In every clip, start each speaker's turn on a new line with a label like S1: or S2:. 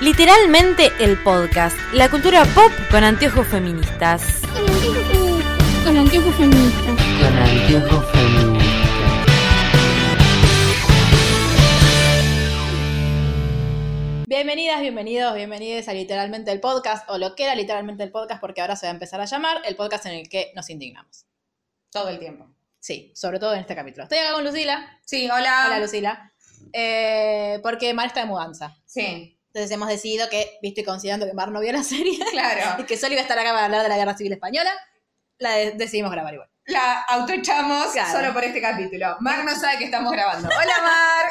S1: Literalmente el podcast, la cultura pop con anteojos feministas.
S2: Con anteojos feministas.
S3: Con anteojos feministas.
S4: Bienvenidas, bienvenidos, bienvenidos a literalmente el podcast, o lo que era literalmente el podcast, porque ahora se va a empezar a llamar el podcast en el que nos indignamos.
S5: Todo el tiempo.
S4: Sí, sobre todo en este capítulo. Estoy acá con Lucila.
S5: Sí, hola.
S4: Hola, Lucila. Eh, porque Mar está de mudanza.
S5: Sí,
S4: Entonces hemos decidido que, visto y considerando que Mar no vio la serie,
S5: claro.
S4: y que solo iba a estar acá para hablar de la Guerra Civil Española, la de- decidimos grabar igual.
S5: La autoechamos
S4: Claro.
S5: solo por este capítulo. Mar no sabe que estamos grabando. Hola, Mar.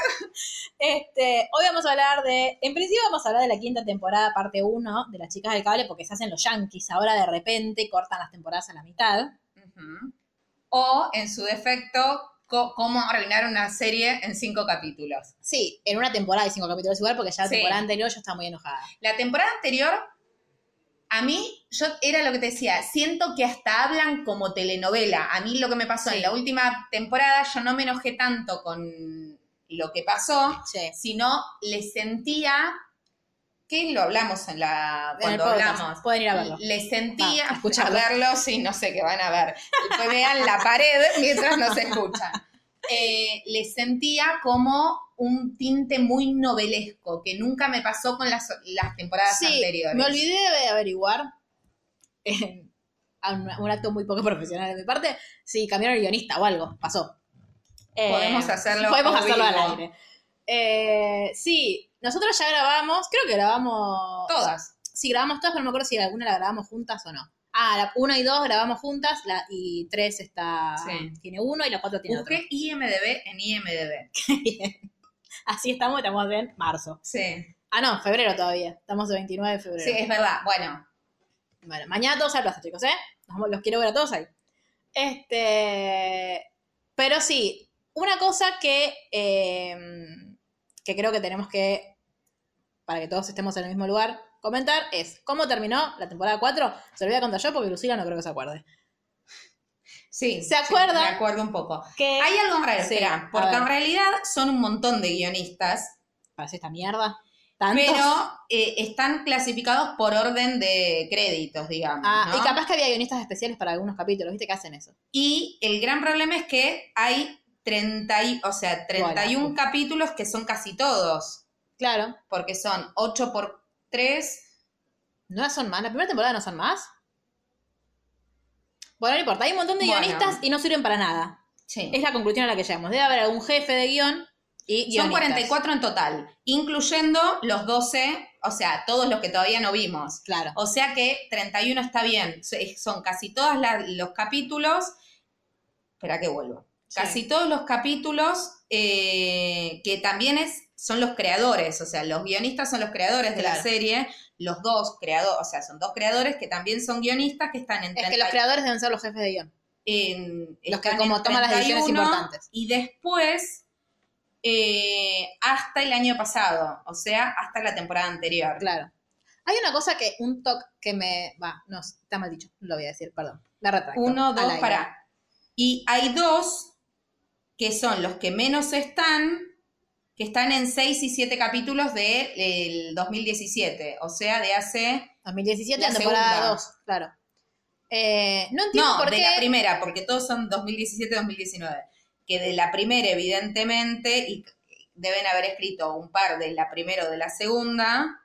S4: Este, hoy vamos a hablar de, en principio vamos a hablar de la quinta temporada, parte 1, de las chicas del cable, porque se hacen los yankees ahora de repente, y cortan las temporadas a la mitad.
S5: O, en su defecto, cómo arruinar una serie en cinco capítulos.
S4: Sí, en una temporada y cinco capítulos igual, porque ya la
S5: Sí.
S4: temporada anterior yo estaba muy enojada.
S5: La temporada anterior, a mí, yo era lo que te decía, siento que hasta hablan como telenovela. A mí lo que me pasó
S4: Sí.
S5: en la última temporada, yo no me enojé tanto con lo que pasó,
S4: Sí.
S5: sino le sentía, que lo hablamos en la, cuando hablamos,
S4: Pueden ir a verlo.
S5: le sentía,
S4: Ah, a
S5: verlo, sí, no sé qué van a ver, vean la pared mientras nos escuchan. Eh, le sentía como un tinte muy novelesco, que nunca me pasó con las, las temporadas
S4: Sí,
S5: anteriores.
S4: me olvidé de averiguar, a un, un acto muy poco profesional de mi parte, si cambiaron el guionista o algo, pasó. Eh,
S5: Podemos hacerlo
S4: Podemos hacerlo al aire. Eh, sí, nosotros ya grabamos, creo que grabamos...
S5: Todas.
S4: Sí, grabamos todas, pero no me acuerdo si alguna la grabamos juntas o no. Ah, la 1 y 2 grabamos juntas, la, y 3 está,
S5: Sí.
S4: tiene uno y la 4 tiene otro.
S5: Busqué IMDB en IMDB.
S4: Bien. Así estamos, estamos en marzo.
S5: Sí,
S4: Ah, no, febrero todavía. Estamos el 29 de febrero.
S5: sí, es verdad. Bueno,
S4: Bueno, mañana todos al plaza, chicos, ¿eh? Los quiero ver a todos ahí. Este. Pero sí, una cosa que. eh, que creo que tenemos que. Para que todos estemos en el mismo lugar, comentar es cómo terminó la temporada 4. Se lo voy a contar yo porque Lucila no creo que se acuerde.
S5: sí.
S4: ¿Se
S5: sí,
S4: acuerdan?
S5: me acuerdo un poco.
S4: Que.
S5: Hay algo raro,
S4: Sí,
S5: espera, porque en realidad son un montón de guionistas
S4: Para hacer esta mierda. ¿Tantos?
S5: pero eh, están clasificados por orden de créditos, digamos.
S4: Ah,
S5: ¿no?
S4: y capaz que había guionistas especiales para algunos capítulos, ¿viste? que hacen eso?
S5: Y el gran problema es que hay 30, y- o sea, 31
S4: Bueno.
S5: capítulos que son casi todos,
S4: Claro.
S5: porque son 8 por 3.
S4: ¿No son más? ¿La primera temporada no son más? Bueno, no importa. Hay un montón de
S5: Bueno.
S4: guionistas y no sirven para nada.
S5: Sí.
S4: Es la conclusión a la que llegamos. Debe haber algún jefe de guion y
S5: Son
S4: guionistas.
S5: 44 en total, incluyendo los 12, o sea, todos los que todavía no vimos.
S4: Claro.
S5: O sea que 31 está bien. Son casi todos los capítulos. Espera que vuelvo.
S4: Sí.
S5: Casi todos los capítulos eh, que también es, son los creadores. O sea, los guionistas son los creadores de la serie. Los dos creadores, o sea, son dos creadores que también son guionistas que están en
S4: Es que
S5: 30
S4: los creadores deben ser los jefes de guion.
S5: en-
S4: Los que como toman las decisiones
S5: 31,
S4: importantes.
S5: Y después, eh, hasta el año pasado, o sea, hasta la temporada anterior.
S4: Claro. Hay una cosa que, un toque que me. Va, no, está mal dicho. Lo voy a decir, perdón. La retracto.
S5: Uno, dos, para. Y hay dos que son los que menos están, que están en seis y siete capítulos del 2017, o sea, de hace...
S4: 2017,
S5: La
S4: temporada
S5: segunda.
S4: 2, claro. Eh, no entiendo
S5: No,
S4: por
S5: de
S4: qué.
S5: la primera, porque todos son 2017-2019. Que de la primera, evidentemente, y deben haber escrito un par de la primera o de la segunda.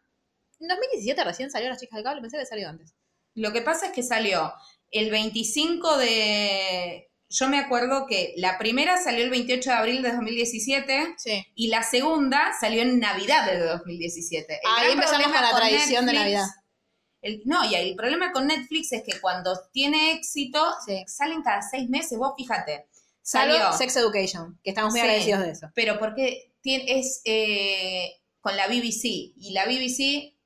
S4: En 2017 recién salió Las Chicas del Cable, pensé que salió antes.
S5: Lo que pasa es que salió el 25 de... Yo me acuerdo que la primera salió el 28 de abril de 2017
S4: Sí.
S5: y la segunda salió en Navidad de 2017. El
S4: Ahí empezamos con la tradición de Navidad.
S5: el- no, y el problema con Netflix es que cuando tiene éxito,
S4: Sí.
S5: salen cada seis meses, vos fíjate.
S4: Salvo
S5: Salió,
S4: Sex Education, que estamos muy
S5: Sí.
S4: agradecidos de eso.
S5: pero porque tiene, es eh, con la BBC y la BBC,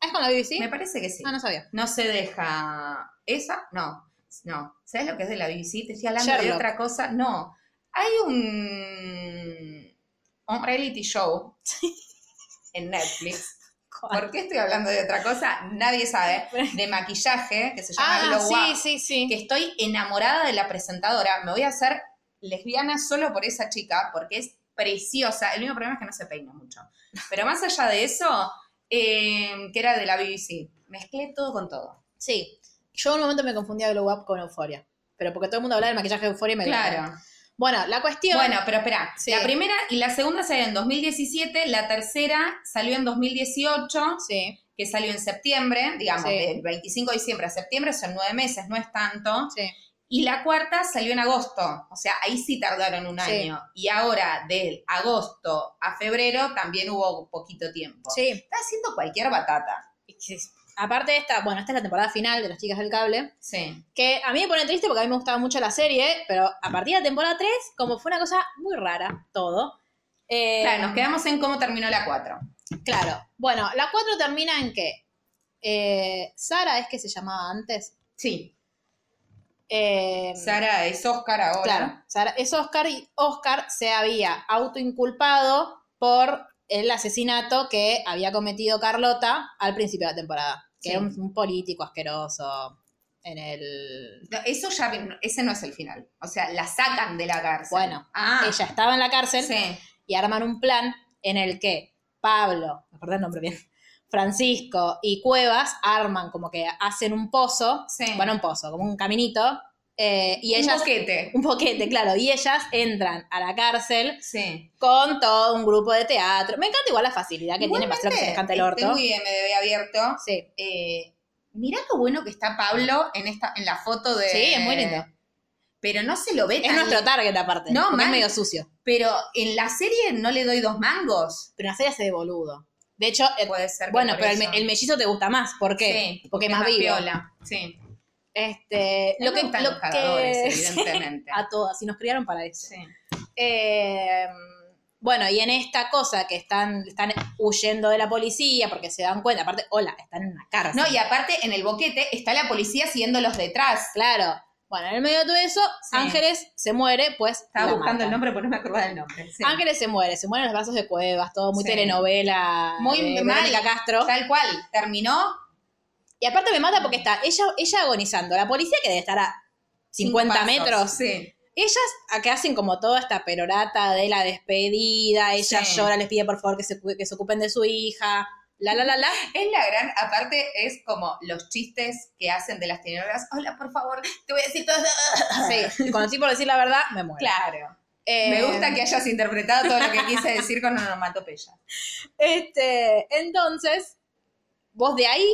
S4: ¿Es con la BBC?
S5: me parece que sí.
S4: Ah, no sabía.
S5: No se deja. ¿Esa? No. No. ¿Sabes lo que es de la BBC? Te estoy hablando de otra cosa. No. Hay un. Un reality show en Netflix. ¿Por qué estoy hablando de otra cosa? Nadie sabe. De maquillaje, que se llama
S4: Ah,
S5: Glow
S4: sí,
S5: Up,
S4: sí, sí.
S5: Que estoy enamorada de la presentadora. Me voy a hacer lesbiana solo por esa chica, porque es preciosa. El único problema es que no se peina mucho. Pero más allá de eso, eh, que era de la BBC. Mezclé todo con todo.
S4: Sí. Yo en un momento me confundía Glow Up con Euforia. Pero porque todo el mundo hablaba del maquillaje de Euforia y me
S5: Claro.
S4: Bueno, la cuestión.
S5: Bueno, pero espera,
S4: Sí.
S5: la primera y la segunda salieron en 2017, la tercera salió en 2018,
S4: Sí,
S5: que salió en septiembre, digamos,
S4: Sí.
S5: del 25 de diciembre a septiembre, son nueve meses, no es tanto.
S4: sí.
S5: Y la cuarta salió en agosto, o sea, ahí sí tardaron un
S4: Sí.
S5: año. Y ahora, del agosto a febrero, también hubo poquito tiempo.
S4: Sí.
S5: Está haciendo cualquier batata.
S4: Aparte de esta, bueno, esta es la temporada final de Las Chicas del Cable.
S5: Sí.
S4: Que a mí me pone triste porque a mí me gustaba mucho la serie, pero a partir de la temporada 3, como fue una cosa muy rara, todo. eh,
S5: Claro, nos quedamos en cómo terminó la 4.
S4: Claro. Bueno, la 4 termina en que eh, Sara es que se llamaba antes.
S5: Sí.
S4: Eh,
S5: Sara es Oscar ahora.
S4: Claro, Sara es Oscar y Oscar se había autoinculpado por el asesinato que había cometido Carlota al principio de la temporada. Que
S5: Sí.
S4: era un, un político asqueroso en el...
S5: No, Eso ya, ese no es el final. O sea, la sacan de la cárcel.
S4: Bueno,
S5: ah,
S4: Ella estaba en la cárcel
S5: sí.
S4: y arman un plan en el que Pablo, me acordé el nombre bien, Francisco y Cuevas arman como que hacen un pozo,
S5: Sí.
S4: bueno, un pozo, como un caminito, eh, y
S5: un
S4: ellas...
S5: boquete.
S4: Un boquete, claro, y ellas entran a la cárcel
S5: Sí.
S4: con todo un grupo de teatro. Me encanta igual la facilidad que tiene para que se les canta el orto.
S5: Tengo IMDB abierto.
S4: Sí,
S5: Eh, mirá lo bueno que está Pablo en esta en la foto de...
S4: sí, es muy lindo.
S5: Pero no se lo ve
S4: Es
S5: tan
S4: nuestro target aparte,
S5: No,
S4: porque es medio sucio.
S5: Pero en la serie no le doy dos mangos.
S4: Pero en la serie hace de boludo. De hecho, eh,
S5: Puede ser
S4: bueno, pero el, mellizo te gusta más. ¿Por qué?
S5: Sí,
S4: porque es más vivo.
S5: piola. Sí.
S4: Este, lo que, lo que-
S5: evidentemente.
S4: a todas, y nos criaron para eso.
S5: Sí.
S4: Eh, bueno, y en esta cosa que están, están huyendo de la policía porque se dan cuenta, aparte, hola, están en una cárcel.
S5: No, y aparte en el boquete está la policía siguiéndolos detrás.
S4: Claro. Bueno, en el medio de todo eso,
S5: Sí.
S4: Ángeles se muere, pues.
S5: Estaba buscando el nombre, pero no me acordaba del nombre. Sí.
S4: Ángeles se muere, se muere en los brazos de Cuevas, todo muy
S5: Sí.
S4: telenovela.
S5: Muy
S4: de
S5: mal.
S4: Verónica Castro.
S5: Tal cual. Terminó
S4: Y aparte me mata porque está ella, ella agonizando. La policía que debe estar a 50
S5: cinco pasos.
S4: metros.
S5: Sí.
S4: Ellas acá hacen como toda esta perorata de la despedida. Ella
S5: Sí.
S4: llora, les pide por favor que se, que se ocupen de su hija. La, la, la, la.
S5: Es la gran, aparte es como los chistes que hacen de las tenoras. Hola, por favor, te voy a decir todo.
S4: Sí, y cuando estoy por decir la verdad, me muero.
S5: Claro.
S4: Eh,
S5: Me gusta que hayas interpretado todo lo que quise decir con onomatopeya.
S4: Este, entonces, vos de ahí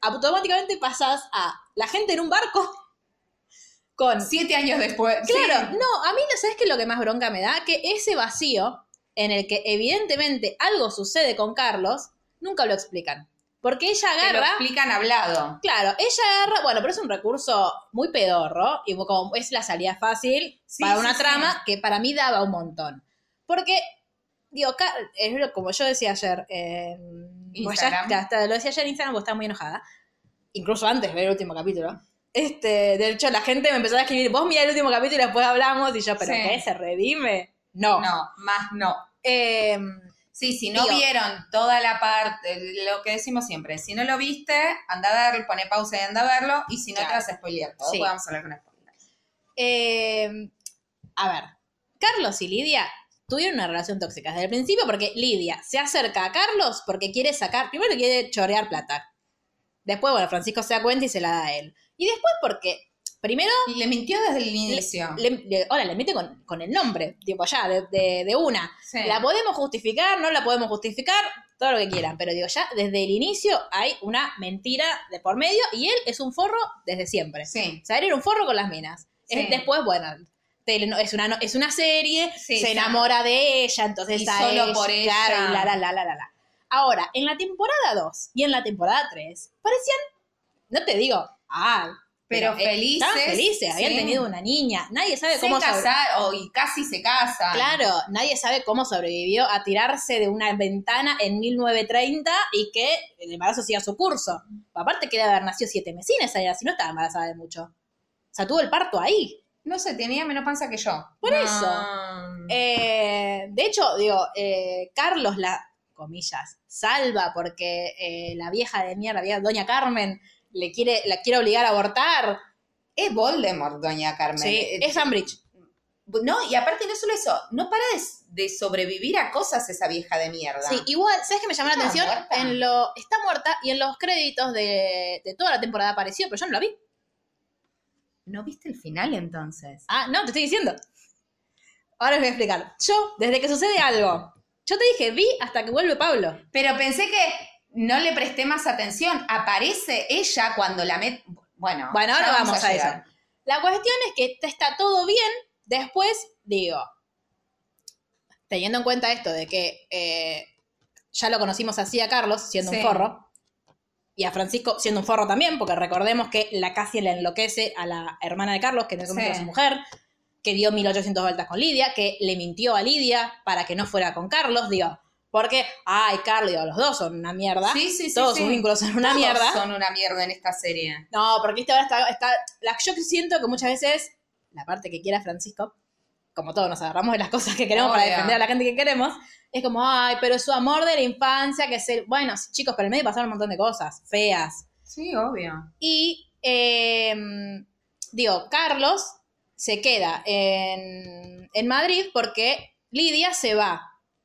S4: automáticamente pasás a la gente en un barco con...
S5: Siete años después.
S4: Claro,
S5: sí.
S4: no, a mí, ¿sabes qué es lo que más bronca me da? Que ese vacío en el que evidentemente algo sucede con Carlos, nunca lo explican. Porque ella
S5: Te lo
S4: agarra...
S5: explican hablado.
S4: Claro, ella agarra, bueno, pero es un recurso muy pedorro y como es la salida fácil
S5: Sí,
S4: para una
S5: sí.
S4: trama que para mí daba un montón. Porque, digo, es como yo decía ayer, eh, pues ya-
S5: Instagram.
S4: lo decía ayer en Instagram porque estaba muy enojada, incluso antes de ver el último capítulo. Este, de hecho, la gente me empezó a escribir, vos mira el último capítulo y después hablamos, y yo, ¿pero
S5: Sí.
S4: qué? ¿Se redime? No.
S5: No, más no.
S4: Eh,
S5: Sí, si no
S4: Digo-
S5: vieron toda la parte, lo que decimos siempre, si no lo viste, anda a verlo, pone pausa y anda a verlo, y si no
S4: Claro.
S5: te vas a spoilear todo,
S4: Sí.
S5: podemos hablar con spoilers.
S4: Eh, a ver, Carlos y Lidia tuvieron una relación tóxica desde el principio porque Lidia se acerca a Carlos porque quiere sacar, primero quiere chorear plata. Después, bueno, Francisco se da cuenta y se la da a él. Y después porque, primero,
S5: le mintió desde el inicio.
S4: le, le- ahora le mete con, con el nombre, tipo ya, de, de- de una.
S5: Sí.
S4: La podemos justificar, no la podemos justificar, todo lo que quieran, pero digo, ya desde el inicio hay una mentira de por medio y él es un forro desde siempre.
S5: Sí.
S4: O sea, él era un forro con las minas.
S5: Sí.
S4: Es- después, bueno, es, una, es una serie,
S5: Sí,
S4: se
S5: sí.
S4: enamora de ella, entonces
S5: Y
S4: a
S5: solo
S4: ella,
S5: por ella.
S4: claro, y la, la, la, la, la. Ahora, en la temporada 2 y en la temporada 3, parecían, no te digo, ay,
S5: Pero
S4: eh,
S5: felices,
S4: Estaban felices, habían
S5: sí.
S4: tenido una niña. Nadie sabe
S5: Se
S4: cómo
S5: casaron, y casi se casan.
S4: Claro, nadie sabe cómo sobrevivió a tirarse de una ventana en 1930 y que el embarazo siga su curso. Aparte que debe haber nacido siete mesines allá, si no estaba embarazada de mucho. O sea, tuvo el parto ahí.
S5: No sé, tenía menos panza que yo.
S4: Por
S5: No.
S4: eso. Eh, de hecho, digo, eh, Carlos la, comillas, salva porque eh, la vieja de mierda, la vieja doña Carmen, le quiere, la quiere obligar a abortar.
S5: Es Voldemort, doña Carmen.
S4: Sí,
S5: Eh,
S4: es Ambridge.
S5: No, y aparte no solo eso, no para de, de sobrevivir a cosas esa vieja de mierda.
S4: Sí, igual, ¿sabes qué me llamó la
S5: ¿Está
S4: atención?
S5: muerta?
S4: En lo, está muerta y en los créditos de, de toda la temporada apareció, pero yo no la vi.
S5: ¿No viste el final entonces?
S4: Ah, no, te estoy diciendo. Ahora les voy a explicar. Yo, desde que sucede algo, yo te dije, vi hasta que vuelve Pablo.
S5: Pero pensé que no le presté más atención. Aparece ella cuando la met... Bueno,
S4: Bueno, ahora vamos, a, eso. La cuestión es que está todo bien. Después, digo, teniendo en cuenta esto de que eh, ya lo conocimos así a Carlos, siendo
S5: Sí.
S4: un forro, y a Francisco siendo un forro también, porque recordemos que la casi le enloquece a la hermana de Carlos, que en ese momento
S5: Sí.
S4: era su mujer, que dio 1800 vueltas con Lidia, que le mintió a Lidia para que no fuera con Carlos, digo, porque, ay, Carlos, digo, los dos son una mierda.
S5: Sí, sí, sí,
S4: Todos
S5: sí.
S4: sus vínculos son una
S5: Todos
S4: mierda.
S5: son una mierda en esta serie.
S4: No, porque este ahora está, está. La, yo siento que muchas veces, la parte que quiera Francisco, como todos nos agarramos de las cosas que queremos para defender a la gente que queremos, es como, ay, pero su amor de la infancia, que es el. Bueno, chicos, pero en medio pasaron un montón de cosas feas.
S5: Sí, obvio.
S4: Y, eh, digo, Carlos se queda en, en Madrid porque Lidia se va.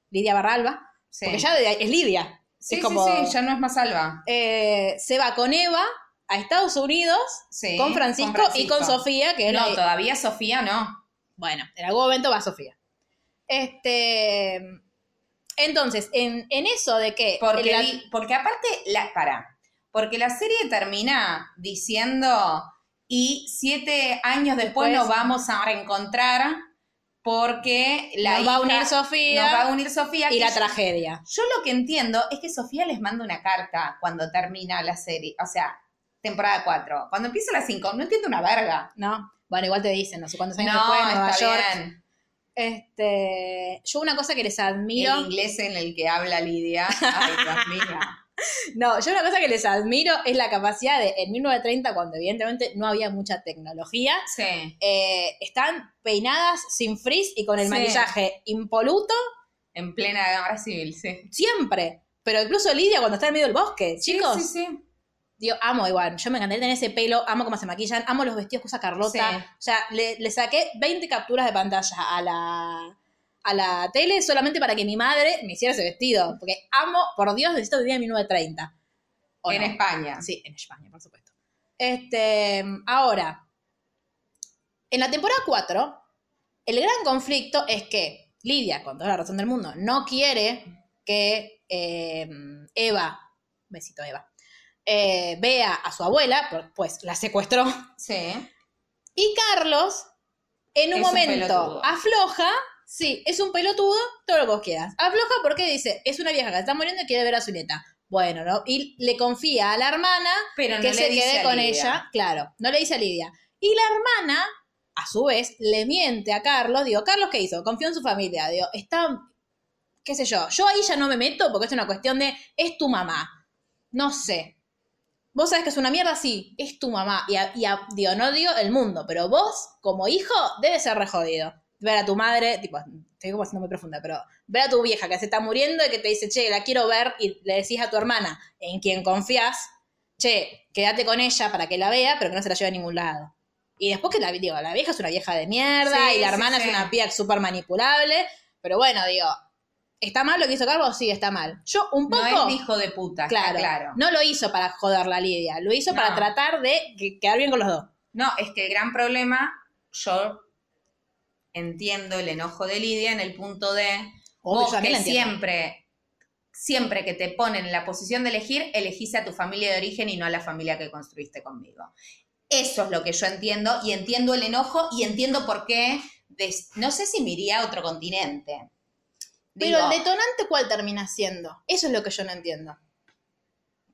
S4: Lidia Barralba,
S5: Sí.
S4: porque ya es Lidia.
S5: sí,
S4: es
S5: sí,
S4: como,
S5: sí, ya no es más salva.
S4: eh, se va con Eva a Estados Unidos
S5: Sí,
S4: con, Francisco y con Sofía, que
S5: No,
S4: la-
S5: todavía Sofía no.
S4: Bueno, en algún momento va Sofía. Este. Entonces, en, en eso de que.
S5: Porque,
S4: la-
S5: porque aparte, la, para, porque la serie termina diciendo y siete años después,
S4: Después-
S5: nos vamos a reencontrar porque la
S4: nos va a unir Sofía
S5: nos va a unir Sofía
S4: y la
S5: yo-
S4: tragedia.
S5: Yo lo que entiendo es que Sofía les manda una carta cuando termina la serie, o sea, temporada 4. Cuando empieza la 5, no entiendo una verga.
S4: ¿No? Bueno, igual te dicen, no sé cuántos años
S5: No,
S4: después en Nueva
S5: está
S4: York.
S5: bien.
S4: Este. Yo una cosa que les admiro.
S5: El inglés en el que habla Lidia. Ay.
S4: No, yo una cosa que les admiro es la capacidad de, en 1930, cuando evidentemente no había mucha tecnología,
S5: Sí,
S4: eh, están peinadas sin frizz y con el
S5: Sí.
S4: maquillaje impoluto
S5: en plena guerra civil, sí.
S4: siempre. Pero incluso Lidia cuando está en medio del bosque, chicos.
S5: Sí, sí, sí.
S4: Digo, amo igual. Yo me encantaría tener ese pelo, amo cómo se maquillan, amo los vestidos que usa Carlota.
S5: Sí.
S4: O sea, le, le saqué 20 capturas de pantalla a la, a la tele solamente para que mi madre me hiciera ese vestido. Porque amo, por Dios, necesito vivir en 1930. ¿O
S5: En
S4: no?
S5: España.
S4: Sí, en España, por supuesto. Este, ahora, en la temporada 4, el gran conflicto es que Lidia, con toda la razón del mundo, no quiere que eh, Eva, besito Eva, eh, vea a su abuela, pues la secuestró.
S5: Sí.
S4: Y Carlos, en un
S5: Es
S4: momento, afloja. Sí, es un pelotudo, todo lo que vos quieras. Afloja porque dice, es una vieja que está muriendo y quiere ver a su nieta. Bueno, ¿no? Y le confía a la hermana
S5: Pero
S4: que se quede con ella. Claro, no le dice a Lidia. Y la hermana, a su vez, le miente a Carlos. Digo, ¿Carlos qué hizo? Confió en su familia. Digo, está, qué sé yo. Yo ahí ya no me meto porque es una cuestión de, es tu mamá. No sé. Vos sabés que es una mierda, sí, es tu mamá. Y, a- y a- digo, no digo el mundo, pero vos, como hijo, debes ser re jodido. Ver a tu madre, tipo, estoy como siendo muy profunda, pero ver a tu vieja que se está muriendo y que te dice, che, la quiero ver, y le decís a tu hermana, en quien confías, che, quédate con ella para que la vea, pero que no se la lleve a ningún lado. Y después que la, digo, la vieja es una vieja de mierda
S5: Sí,
S4: y la
S5: sí,
S4: hermana
S5: sí.
S4: es una pía súper manipulable, pero bueno, digo, ¿está mal lo que hizo Carlos? Sí, está mal. Yo un poco...
S5: No es hijo de puta,
S4: Claro,
S5: claro.
S4: no lo hizo para joder a Lidia, lo hizo para tratar de que- quedar bien con los dos.
S5: No, es que el gran problema, yo entiendo el enojo de Lidia en el punto de
S4: Obvio,
S5: vos que siempre, siempre que te ponen en la posición de elegir, elegís a tu familia de origen y no a la familia que construiste conmigo. Eso es lo que yo entiendo y entiendo el enojo y entiendo por qué, des- no sé si me iría a otro continente.
S4: Pero
S5: Digo,
S4: el detonante, ¿cuál termina siendo? Eso es lo que yo no entiendo.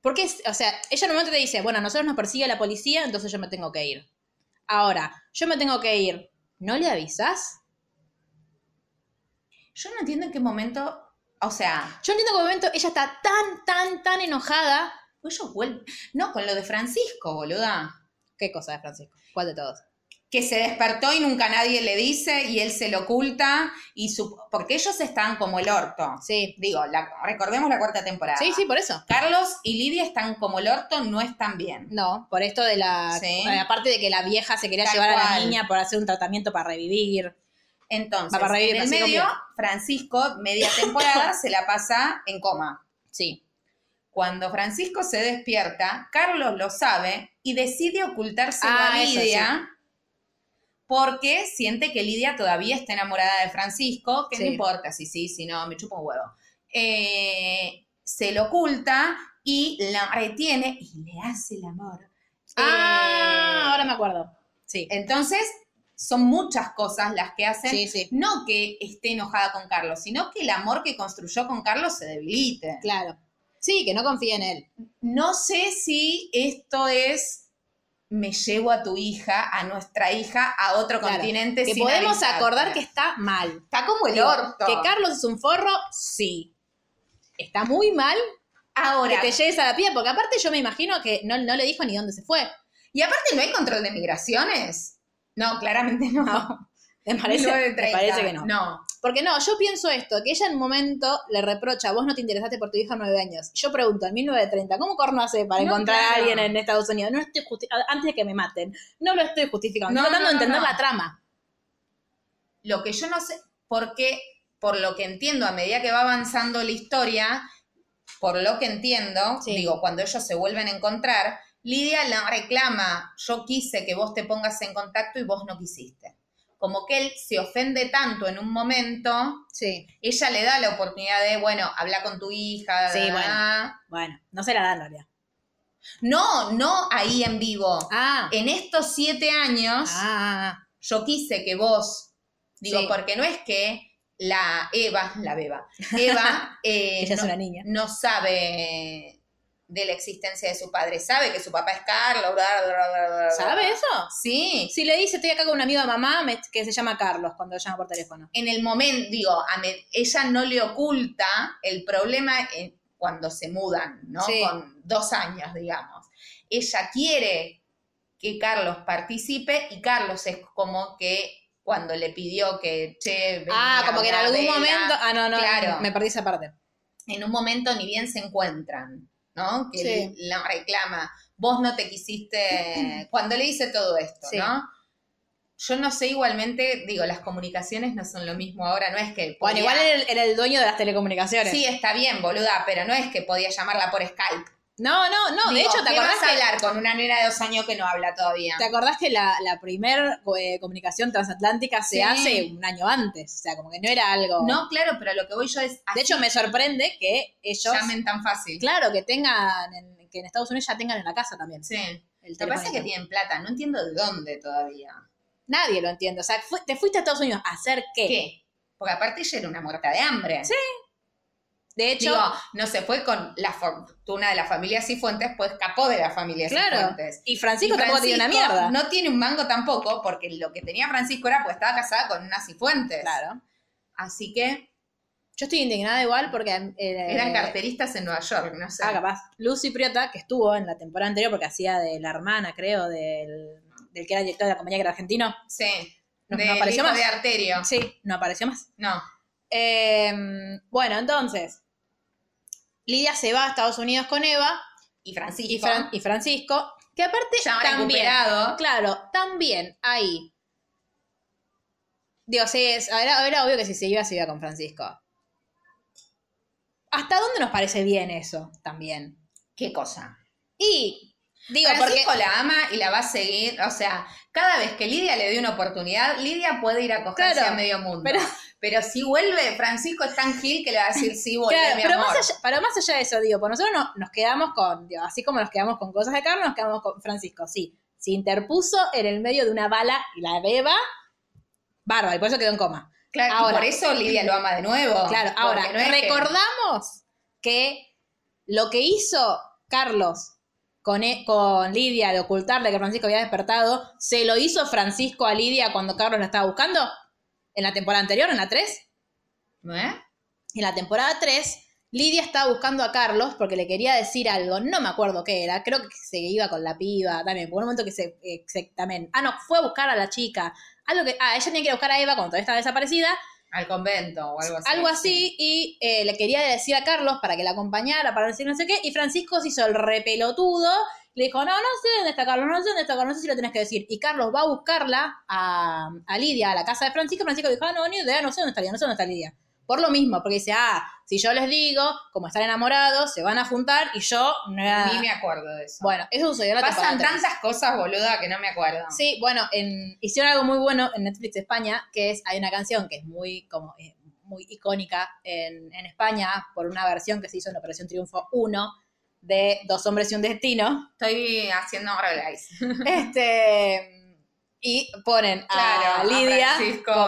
S4: Porque, o sea, ella en un momento te dice, bueno, a nosotros nos persigue la policía, entonces yo me tengo que ir. Ahora, yo me tengo que ir. ¿No le avisas?
S5: yo no entiendo en qué momento, o sea,
S4: Yo entiendo en un momento ella está tan, tan, tan enojada.
S5: pues ellos vuelven, no, con lo de Francisco, boluda.
S4: ¿Qué cosa de Francisco? ¿Cuál de todos?
S5: Que se despertó y nunca nadie le dice y él se lo oculta y su, porque ellos están como el orto.
S4: Sí.
S5: Digo, la- recordemos la cuarta temporada.
S4: Sí, sí, por eso.
S5: Carlos y Lidia están como el orto, no están bien.
S4: No, por esto de la...
S5: Sí.
S4: bueno, aparte de que la vieja se quería
S5: Tal
S4: llevar a la niña por hacer un tratamiento para revivir.
S5: Entonces,
S4: para revivir
S5: en el medio. Francisco, media temporada, se la pasa en coma.
S4: Sí.
S5: Cuando Francisco se despierta, Carlos lo sabe y decide ocultárselo
S4: Ah,
S5: a
S4: eso
S5: Lidia porque siente que Lidia todavía está enamorada de Francisco, que
S4: Sí.
S5: no importa si sí, si no, me chupa un huevo. Eh, se lo oculta y la retiene y le hace el amor.
S4: Ah,
S5: Eh,
S4: ahora me acuerdo. Sí.
S5: Entonces, son muchas cosas las que hacen
S4: Sí, sí.
S5: no que esté enojada con Carlos, sino que el amor que construyó con Carlos se debilite.
S4: Claro. Sí, que no confía en él.
S5: No sé si esto es me llevo a tu hija, a nuestra hija, a otro
S4: Claro,
S5: continente.
S4: Que
S5: sin
S4: podemos
S5: avisarte.
S4: acordar que está mal.
S5: está como el
S4: Digo,
S5: orto.
S4: Que Carlos es un forro, sí. Está muy mal
S5: Ahora,
S4: que te lleves a la piel, porque aparte yo me imagino que no, no le dijo ni dónde se fue.
S5: y aparte no hay control de migraciones. No, claramente no.
S4: Me parece, me
S5: 1930.
S4: parece que no.
S5: No.
S4: Porque no, yo pienso esto, que ella en un momento le reprocha, vos no te interesaste por tu hija nueve años. Yo pregunto, en 1930, ¿cómo corno hace para
S5: No,
S4: encontrar
S5: claro.
S4: a alguien en Estados Unidos? No estoy antes de que me maten. No lo estoy justificando.
S5: No,
S4: estoy tratando
S5: no,
S4: de entender la trama.
S5: Lo que yo no sé, porque por lo que entiendo, a medida que va avanzando la historia, por lo que entiendo,
S4: Sí.
S5: digo, cuando ellos se vuelven a encontrar, Lidia la reclama, yo quise que vos te pongas en contacto y vos no quisiste. Como que él se ofende tanto en un momento,
S4: Sí.
S5: ella le da la oportunidad de, bueno, habla con tu hija.
S4: Sí,
S5: da, da,
S4: bueno.
S5: da.
S4: Bueno, no se la en realidad.
S5: No, no ahí en vivo.
S4: Ah.
S5: En estos siete años,
S4: Ah,
S5: yo quise que vos, digo,
S4: Sí.
S5: porque no es que la Eva, la beba, Eva eh,
S4: ella es
S5: no,
S4: una niña.
S5: no sabe de la existencia de su padre, sabe que su papá es Carlos, bla, bla, bla, bla, bla, bla.
S4: ¿Sabe eso?
S5: Sí.
S4: Si le dice, estoy acá con un amigo de mamá me- que se llama Carlos cuando lo llama por teléfono.
S5: En el momento, digo, a me- ella no le oculta el problema eh, cuando se mudan, ¿no?
S4: Sí.
S5: Con dos años, digamos. Ella quiere que Carlos participe y Carlos es como que cuando le pidió que, che,
S4: Ah, como que en algún momento. Ah, no, no,
S5: Claro.
S4: me perdí esa parte.
S5: en un momento ni bien se encuentran, ¿no? Que
S4: Sí.
S5: la reclama, vos no te quisiste, cuando le dice todo esto,
S4: Sí.
S5: ¿no? Yo no sé igualmente, digo, las comunicaciones no son lo mismo ahora, no es que...
S4: Bueno, igual era el, era el dueño de las telecomunicaciones.
S5: Sí, está bien, boluda, pero no es que podía llamarla por Skype.
S4: No, no, no. de hecho, ¿te
S5: ¿qué
S4: acordás
S5: vas a
S4: que,
S5: hablar con una nena de dos años que no habla todavía?
S4: ¿te acordás que la, la primer eh, comunicación transatlántica se
S5: Sí.
S4: hace un año antes? O sea, como que no era algo.
S5: No, claro, pero lo que voy yo es...
S4: De hecho, me sorprende que ellos.
S5: llamen tan fácil.
S4: Claro, que tengan. en- que en Estados Unidos ya tengan en la casa también.
S5: Sí.
S4: El
S5: Lo que pasa es que tienen plata, no entiendo de dónde todavía.
S4: Nadie lo entiende. O sea, fu- te fuiste a Estados Unidos a hacer qué.
S5: ¿Qué? Porque aparte ella era una muerta de hambre.
S4: Sí. De hecho,
S5: Digo, no se fue con la fortuna de la familia Cifuentes, pues escapó de la familia
S4: claro.
S5: Cifuentes.
S4: Y Francisco
S5: Y
S4: tampoco tiene una mierda.
S5: No tiene un mango tampoco, porque lo que tenía Francisco era pues estaba casada con una Cifuentes.
S4: Claro.
S5: Así que
S4: Yo estoy indignada igual porque. eh,
S5: eran carteristas en Nueva York, no sé.
S4: Ah, capaz. Lucy Priota, que estuvo en la temporada anterior porque hacía de la hermana, creo, del, del que era director de la compañía que era argentino.
S5: Sí.
S4: ¿No- apareció más?
S5: de Arterio.
S4: Sí, no apareció más.
S5: No.
S4: Eh, bueno, entonces, Lidia se va a Estados Unidos con Eva
S5: Y Francisco.
S4: y, Fran- y Francisco, que aparte
S5: Ya
S4: también,
S5: recuperado.
S4: claro, también ahí. Digo, sí, es- era, era obvio que si se iba, se iba con Francisco. ¿Hasta dónde nos parece bien eso también?
S5: ¿Qué cosa?
S4: Y, digo, porque...
S5: Francisco la ama y la va a seguir. O sea, cada vez que Lidia le dé una oportunidad, Lidia puede ir a cogerse
S4: Claro,
S5: a medio mundo.
S4: pero-
S5: Pero, si vuelve, Francisco es tan gil que le va a decir, sí, volvé,
S4: Claro,
S5: mi
S4: pero
S5: amor.
S4: más, allá, pero más allá de eso, digo, pues nosotros no- nos quedamos con, digo, así como nos quedamos con cosas de Carlos, nos quedamos con Francisco, sí. Se interpuso en el medio de una bala y la beba, bárbaro, y por eso quedó en coma.
S5: Claro, y
S4: ahora-
S5: por eso Lidia lo ama de nuevo.
S4: Claro, ahora,
S5: no es que-
S4: recordamos que... lo que hizo Carlos con, e- con Lidia de ocultarle que Francisco había despertado, se lo hizo Francisco a Lidia cuando Carlos la estaba buscando en la temporada anterior, en la 3.
S5: ¿Eh?
S4: En la temporada 3, Lidia estaba buscando a Carlos porque le quería decir algo, no me acuerdo qué era, creo que se iba con la piba también, por un momento que se, eh, se- también, ah no, fue a buscar a la chica, algo que, ah, ella tenía que ir a buscar a Eva cuando todavía estaba desaparecida,
S5: Al convento o algo así.
S4: algo así, y eh, le quería decir a Carlos para que la acompañara, para decir no sé qué, y Francisco se hizo el repelotudo, Le dijo, no, no sé dónde está Carlos, no sé dónde está Carlos, no sé si lo tenés que decir. Y Carlos va a buscarla a, a Lidia, a la casa de Francisco. Francisco dijo, ah, no, ni idea, no sé dónde está Lidia, no sé dónde está Lidia. Por lo mismo, porque dice, ah, si yo les digo, como están enamorados, se van a juntar y yo.
S5: Ni me acuerdo de eso.
S4: Bueno, eso sucedió en la
S5: Pasan tantas cosas, boluda, que no me acuerdo.
S4: Sí, bueno, en, hicieron algo muy bueno en Netflix España, que es, hay una canción que es muy, como, eh, muy icónica en, en España por una versión que se hizo en Operación Triunfo 1 de Dos Hombres y un Destino.
S5: Estoy haciendo realize.
S4: Este, y ponen a
S5: Claro,
S4: Lidia,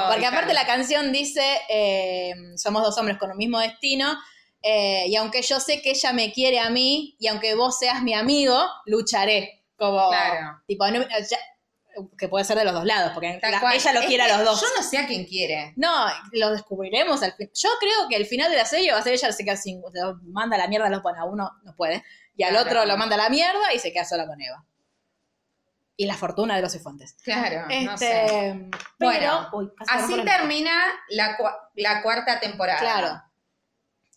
S4: porque aparte la canción dice, eh, somos dos hombres con un mismo destino, eh, y aunque yo sé que ella me quiere a mí, y aunque vos seas mi amigo, lucharé. Como,
S5: Claro.
S4: tipo, no- ya- que puede ser de los dos lados, porque la- ella lo
S5: Es
S4: quiere a los dos.
S5: Yo no sé a quién quiere.
S4: No, lo descubriremos al fin. Yo creo que el final de la serie va a ser ella se queda sin, lo manda a la mierda, lo pone a uno, no puede, y al
S5: Claro.
S4: otro lo manda a la mierda y se queda sola con Eva. Y la fortuna de los cifuentes.
S5: Claro, no sé.
S4: Este, pero,
S5: Bueno,
S4: uy,
S5: Así termina la, cua- la cuarta temporada.
S4: Claro.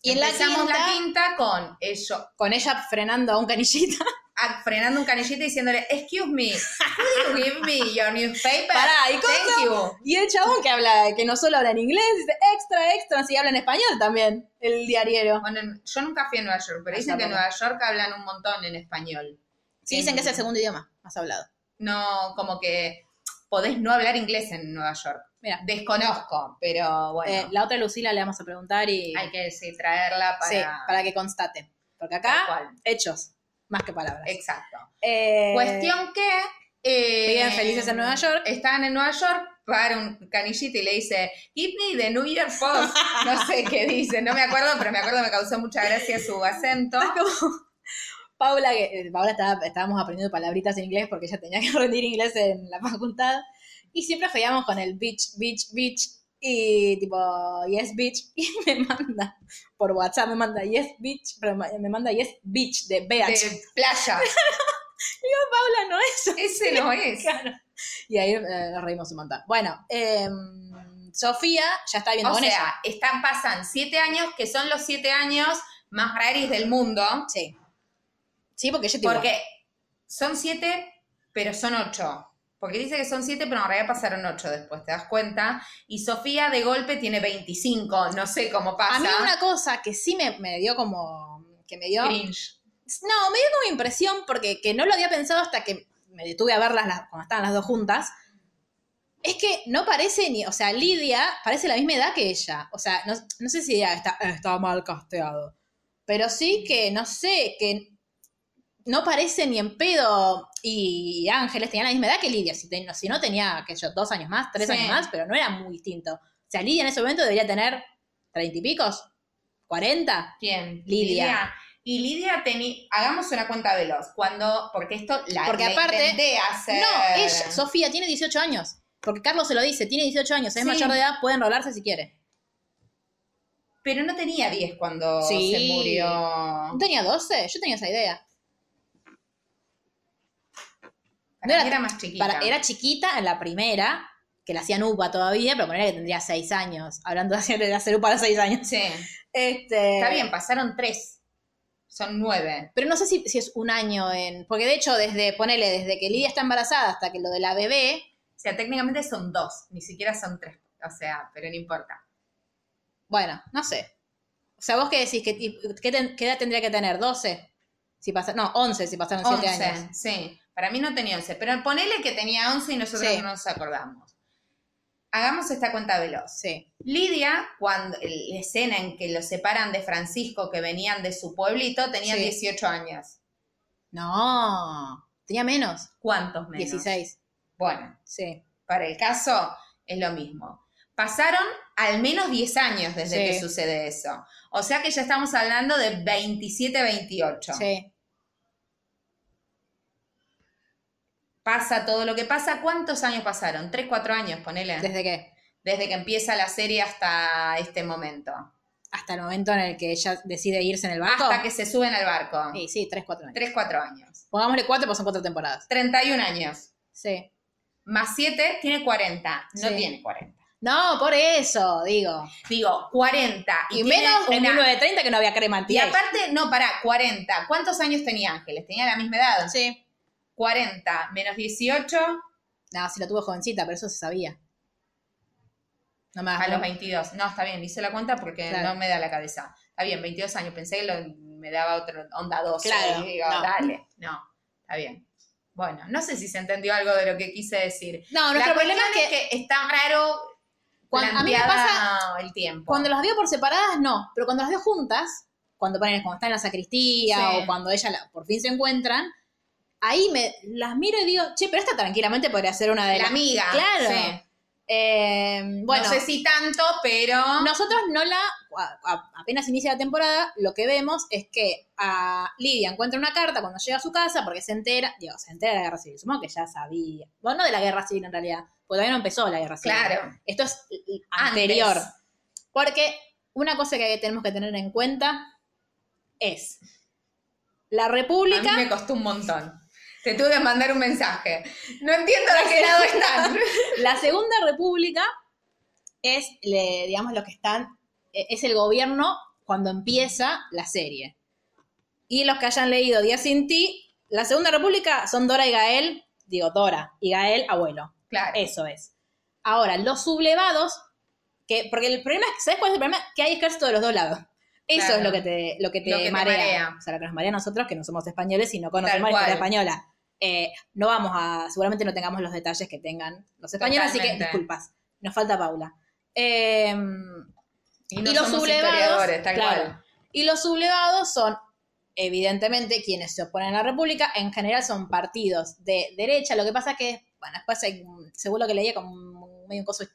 S4: Y en la quinta,
S5: la quinta con ellos
S4: con ella frenando a un canillita.
S5: Frenando un canillito y diciéndole, excuse me, could you give me your newspaper?
S4: Pará, ¿y cómo?
S5: Thank you.
S4: Y el chabón que habla, que no solo habla en inglés, dice extra, extra, así habla en español también, el diariero.
S5: Bueno, yo nunca fui a Nueva York, pero
S4: Ah,
S5: dicen que en. Nueva York hablan un montón en español.
S4: Sí, dicen que es el segundo idioma más hablado.
S5: No, como que podés no hablar inglés en Nueva York.
S4: Mira.
S5: Desconozco, pero bueno,
S4: Eh, la otra Lucila le vamos a preguntar y...
S5: hay que sí, traerla para...
S4: Sí, para que constate. Porque acá, hechos, más que palabras.
S5: Exacto.
S4: Eh,
S5: Cuestión que... eh,
S4: Viven felices en Nueva York.
S5: Están en Nueva York, para un canillito y le dice, give me the New Year Post. No sé qué dice, no me acuerdo, pero me acuerdo me causó mucha gracia su acento.
S4: Paula, que eh, Paula estaba, estábamos aprendiendo palabritas en inglés porque ella tenía que rendir inglés en la facultad. Y siempre fallamos con el bitch, bitch, bitch. Y tipo, yes, bitch. Y me manda por WhatsApp, me manda yes, bitch. Pero me manda yes, bitch, de BH.
S5: De playa.
S4: Paula no es.
S5: Ese no es.
S4: Claro. Y ahí eh, nos reímos un montón. Bueno, eh, Sofía ya está viviendo
S5: O
S4: con
S5: sea,
S4: ella.
S5: están, pasan siete años, que son los siete años más raris del mundo.
S4: Sí. Sí, porque ella tiene
S5: Porque son siete, pero son ocho. Porque dice que son siete, pero en realidad pasaron ocho después, ¿te das cuenta? Y Sofía de golpe tiene 25, no sé cómo pasa.
S4: A mí una cosa que sí me, me dio como... Que me dio...
S5: Cringe.
S4: No, me dio como impresión porque que no lo había pensado hasta que me detuve a verlas las- cuando estaban las dos juntas. Es que no parece ni, o sea, Lidia parece la misma edad que ella. O sea, no, no sé si ella está, está mal casteado. Pero sí que, no sé, que no parece ni en pedo. Y Ángeles tenía la misma edad que Lidia. Si, ten- si no tenía, que yo, dos años más, tres
S5: Sí.
S4: años más, pero no era muy distinto. O sea, Lidia en ese momento debería tener treinta y picos, cuarenta.
S5: ¿Quién?
S4: Lidia.
S5: Y Lidia tenía, hagamos una cuenta veloz, cuando, porque esto la
S4: Porque aparte-
S5: intenté hacer.
S4: No, ella, Sofía, tiene 18 años. Porque Carlos se lo dice, tiene 18 años, es
S5: Sí.
S4: mayor de edad, puede enrolarse si quiere.
S5: Pero no tenía 10 cuando
S4: Sí.
S5: se murió.
S4: ¿No tenía 12? Yo tenía esa idea.
S5: Para
S4: No era-
S5: más chiquita.
S4: Para- era chiquita en la primera, que la hacían UPA todavía, pero ponía que tendría 6 años. Hablando de hacer, UPA a los 6 años.
S5: Sí.
S4: Este,
S5: Está bien, pasaron 3. Son 9.
S4: Pero no sé si, si es un año en. Porque de hecho, desde, ponele, desde que Lidia está embarazada hasta que lo de la bebé.
S5: O sea, técnicamente son 2, ni siquiera son 3. O sea, pero no importa.
S4: Bueno, no sé. O sea, vos qué decís, ¿qué, qué, ten- qué edad tendría que tener? ¿12? Si pasa, no, 11 si pasaron 7
S5: 11,
S4: años.
S5: sí. Para mí no tenía 11, pero ponele que tenía 11 y nosotros
S4: Sí.
S5: no nos acordamos. Hagamos esta cuenta veloz.
S4: Sí.
S5: Lidia, cuando la escena en que lo separan de Francisco, que venían de su pueblito, tenía
S4: Sí.
S5: 18 años.
S4: No, tenía menos.
S5: ¿Cuántos menos?
S4: 16.
S5: Bueno,
S4: Sí.
S5: para el caso es lo mismo. Pasaron al menos 10 años desde
S4: Sí.
S5: que sucede eso. O sea que ya estamos hablando de 27, 28.
S4: Sí.
S5: Pasa todo lo que pasa. ¿Cuántos años pasaron? ¿Tres, cuatro años, ponele?
S4: ¿Desde qué?
S5: Desde que empieza la serie hasta este momento.
S4: Hasta el momento en el que ella decide irse en el barco.
S5: Hasta que se suben al barco.
S4: Sí, sí, 3, 4 años.
S5: Tres, cuatro años.
S4: Pongámosle 4 porque son 4 temporadas.
S5: 31 años.
S4: Sí.
S5: Más 7 tiene 40. No
S4: Sí.
S5: tiene 40.
S4: No, por eso, digo.
S5: Digo, 40.
S4: Y, menos en
S5: una-
S4: 1930 que no había crema
S5: Y aparte, no, para 40. ¿Cuántos años tenía Ángeles? Tenía la misma edad.
S4: Sí.
S5: 40 menos 18
S4: No, si la tuvo jovencita, pero eso se sabía. No me
S5: a los
S4: broma.
S5: 22. No, está bien, hice la cuenta porque
S4: Claro.
S5: no me da la cabeza. Está bien, 22 años. Pensé que lo- me daba otra onda 12.
S4: Claro,
S5: y digo,
S4: no.
S5: dale. No, está bien. Bueno, no sé si se entendió algo de lo que quise decir.
S4: No,
S5: La
S4: nuestro problema es que,
S5: está raro
S4: cuando, a mí me pasa
S5: el tiempo.
S4: cuando las veo por separadas, no. Pero cuando las veo juntas, cuando ponen, cuando están en la sacristía
S5: Sí.
S4: o cuando ellas la- por fin se encuentran, ahí me las miro y digo, che, pero esta tranquilamente podría ser una de
S5: la
S4: las.
S5: amiga.
S4: Claro.
S5: sí.
S4: Eh, bueno,
S5: no sé si tanto, pero.
S4: nosotros no la. a- a- apenas inicia la temporada, lo que vemos es que a Lidia encuentra una carta cuando llega a su casa porque se entera, digo, se entera de la guerra civil. Supongo que ya sabía. Bueno, no de la guerra civil en realidad, porque todavía no empezó la guerra civil.
S5: Claro.
S4: Esto es anterior.
S5: Antes.
S4: Porque una cosa que tenemos que tener en cuenta es la
S5: A
S4: República.
S5: mí me costó un montón. Te tuve que mandar un mensaje. No entiendo de qué lado están.
S4: La Segunda República es, le- digamos, lo que están, eh, es el gobierno cuando empieza la serie. Y los que hayan leído Día sin ti, la Segunda República son Dora y Gael, digo Dora, y Gael, abuelo.
S5: Claro.
S4: Eso es. Ahora, los sublevados, que, porque el problema es, ¿sabes cuál es el problema? Que hay ejército de los dos lados. Eso
S5: Claro.
S4: es lo que te, lo que te,
S5: Lo que te
S4: marea. O sea, lo que nos marea a nosotros, que no somos españoles y no conocemos la historia española. Eh, no vamos a, seguramente no tengamos los detalles que tengan los españoles, así que disculpas. Nos falta Paula. Eh,
S5: Y no
S4: y los
S5: somos
S4: sublevados,
S5: historiadores, tal
S4: claro.
S5: cual.
S4: y los sublevados son, evidentemente, quienes se oponen a la República. En general son partidos de derecha. Lo que pasa es que, bueno, después hay, según lo que leía, como medio un coso.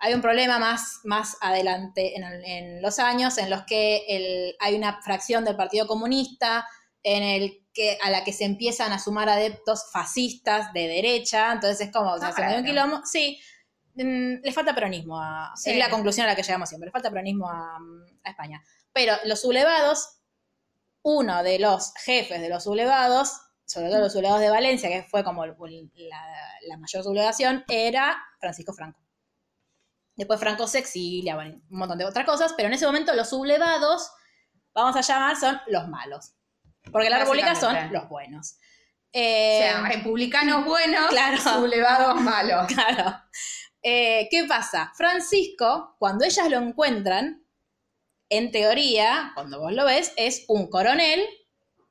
S4: Hay un problema más, más adelante en, en los años en los que el- hay una fracción del Partido Comunista en el que a la que se empiezan a sumar adeptos fascistas de derecha. Entonces es como, o sea,
S5: Ah,
S4: se me dio un quilombo. Sí, mm, le falta peronismo. A,
S5: Sí.
S4: Es la conclusión a la que llegamos siempre. Le falta peronismo a, a España. Pero los sublevados, uno de los jefes de los sublevados, sobre todo los sublevados de Valencia, que fue como el- la, la mayor sublevación, era Francisco Franco. Después Franco se exilia, bueno, un montón de otras cosas, pero en ese momento los sublevados, vamos a llamar, son los malos. Porque la República son los buenos.
S5: O
S4: Eh,
S5: sea, republicanos buenos,
S4: claro.
S5: sublevados malos.
S4: Claro. Eh, ¿Qué pasa? Francisco, cuando ellas lo encuentran, en teoría, cuando vos lo ves, es un coronel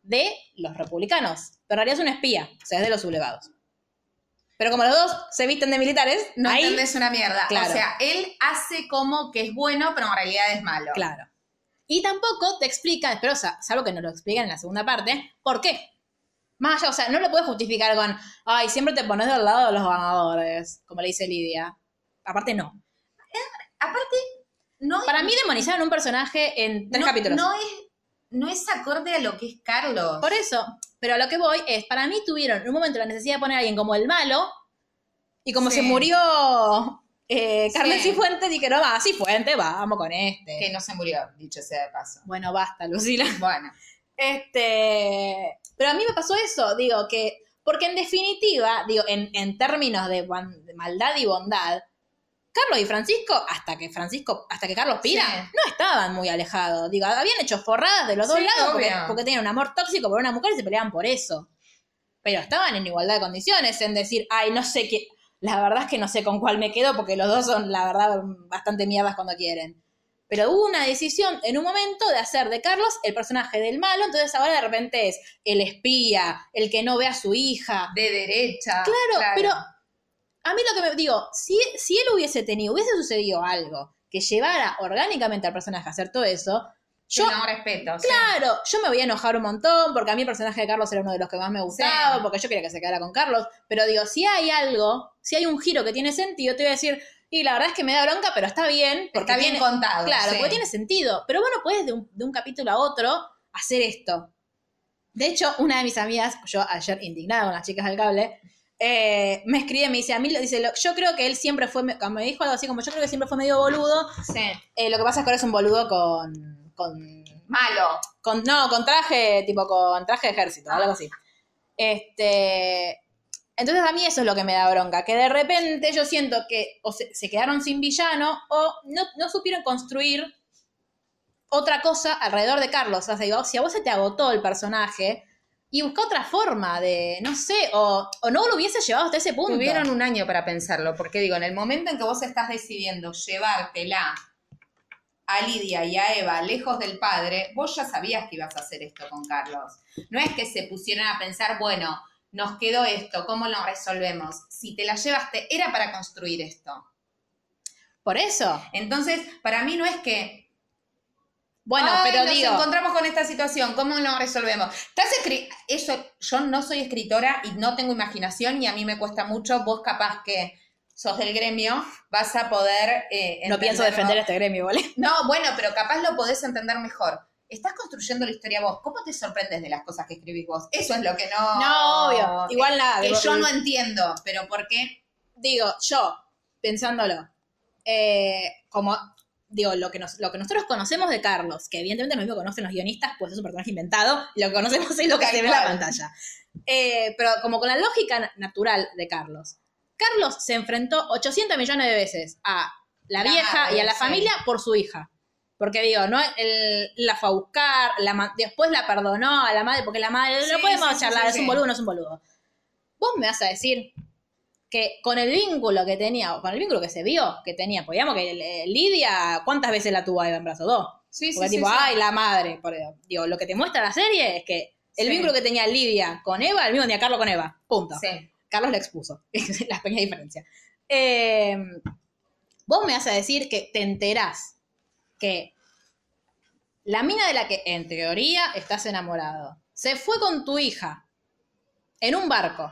S4: de los republicanos. Pero en realidad es un espía, o sea, es de los sublevados. Pero como los dos se visten de militares,
S5: No
S4: ahí,
S5: entendés una mierda.
S4: Claro.
S5: O sea, él hace como que es bueno, pero en realidad es malo.
S4: claro. Y tampoco te explican, pero o sea, salvo que nos lo explican en la segunda parte, ¿por qué? Más allá, o sea, no lo puedes justificar con, ay, siempre te pones del lado de los ganadores, como le dice Lidia. Aparte, no.
S5: Aparte, no
S4: Para mí demonizaron un personaje en tres
S5: no,
S4: capítulos.
S5: No es, no es acorde a lo que es Carlos.
S4: Por eso, pero a lo que voy es, para mí tuvieron en un momento la necesidad de poner a alguien como el malo, y como
S5: Sí.
S4: se murió eh, Carmen
S5: Sí.
S4: Cifuentes, dijeron, va, Cifuentes, vamos con este.
S5: Que no se murió, dicho sea de paso.
S4: Bueno, basta, Lucila.
S5: Bueno,
S4: Este, pero a mí me pasó eso, digo, que, porque en definitiva, digo, en, en términos de, bon- de maldad y bondad, Carlos y Francisco, hasta que Francisco, hasta que Carlos Pira,
S5: Sí.
S4: no estaban muy alejados. Digo, habían hecho forradas de los dos
S5: Sí,
S4: lados porque, porque tenían un amor tóxico por una mujer y se peleaban por eso. Pero estaban en igualdad de condiciones, en decir, ay, no sé qué. La verdad es que no sé con cuál me quedo porque los dos son, la verdad, bastante mierdas cuando quieren. Pero hubo una decisión en un momento de hacer de Carlos el personaje del malo, entonces ahora de repente es el espía, el que no ve a su hija.
S5: de derecha.
S4: Claro, pero a mí lo que me digo, si, si él hubiese tenido, hubiese sucedido algo que llevara orgánicamente al personaje a hacer todo eso,
S5: Yo no respeto.
S4: claro, yo me voy a enojar un montón porque a mí el personaje de Carlos era uno de los que más me gustaba,
S5: Sí.
S4: porque yo quería que se quedara con Carlos, pero digo, si hay algo, si hay un giro que tiene sentido, te voy a decir, y la verdad es que me da bronca, pero está bien, porque
S5: Está bien
S4: tiene-
S5: contado.
S4: Claro,
S5: sí.
S4: porque tiene sentido. Pero bueno, puedes de un, de un capítulo a otro hacer esto. De hecho, una de mis amigas, yo ayer indignada con las chicas del cable, eh, me escribe, me dice, a mí, lo- dice, lo- yo creo que él siempre fue, me me dijo algo así como, yo creo que siempre fue medio boludo.
S5: Sí.
S4: Eh, lo que pasa es que ahora es un boludo con, con,
S5: Malo.
S4: con, no, con traje, tipo con traje de ejército, algo así. Este, entonces a mí eso es lo que me da bronca, que de repente yo siento que o se, se quedaron sin villano o no, no supieron construir otra cosa alrededor de Carlos. O sea, digo, si a vos se te agotó el personaje, y busca otra forma de, no sé, o, o no lo hubiese llevado hasta ese punto.
S5: Tuvieron un año para pensarlo, porque digo, en el momento en que vos estás decidiendo llevártela a Lidia y a Eva lejos del padre, vos ya sabías que ibas a hacer esto con Carlos. No es que se pusieran a pensar, bueno, nos quedó esto, ¿cómo lo resolvemos? Si te la llevaste, era para construir esto.
S4: Por eso.
S5: Entonces, para mí no es que
S4: Bueno,
S5: Ay,
S4: pero
S5: nos
S4: digo,
S5: encontramos con esta situación, ¿cómo lo resolvemos? Estás Eso, yo no soy escritora y no tengo imaginación y a mí me cuesta mucho. Vos capaz que sos del gremio, vas a poder... eh,
S4: no pienso defender este gremio, ¿vale?
S5: No, bueno, pero capaz lo podés entender mejor. Estás construyendo la historia vos. ¿Cómo te sorprendes de las cosas que escribís vos? Eso es lo que no...
S4: No, obvio.
S5: que-
S4: Igual nada.
S5: Que
S4: digo,
S5: yo no entiendo, pero ¿por qué?
S4: digo, yo, pensándolo, eh, como, digo, lo que, nos, lo que nosotros conocemos de Carlos, que evidentemente no lo mismo conocen los guionistas, pues es un personaje inventado, lo que conocemos es lo que se ve en la pantalla. Eh, pero como con la lógica na- natural de Carlos. Carlos se enfrentó 800 millones de veces a la, vieja y a la
S5: sí.
S4: familia por su hija. Porque digo, ¿no? Él la fue a buscar, la después la perdonó a la madre, porque la madre,
S5: Sí,
S4: no podemos
S5: sí, sí,
S4: charlar,
S5: sí,
S4: es un
S5: sí.
S4: boludo, no es un boludo. Vos me vas a decir que con el vínculo que tenía, o con el vínculo que se vio que tenía, pues digamos que eh, Lidia, ¿cuántas veces la tuvo a Eva en brazo? Dos.
S5: Sí,
S4: Porque tipo, ay, la madre. Por, digo, lo que te muestra la serie es que el
S5: Sí.
S4: vínculo que tenía Lidia con Eva, el mismo tenía Carlos con Eva. Punto.
S5: Sí.
S4: Carlos la expuso. La pequeña diferencia. Eh, vos me vas a decir que te enterás que la mina de la que en teoría estás enamorado se fue con tu hija en un barco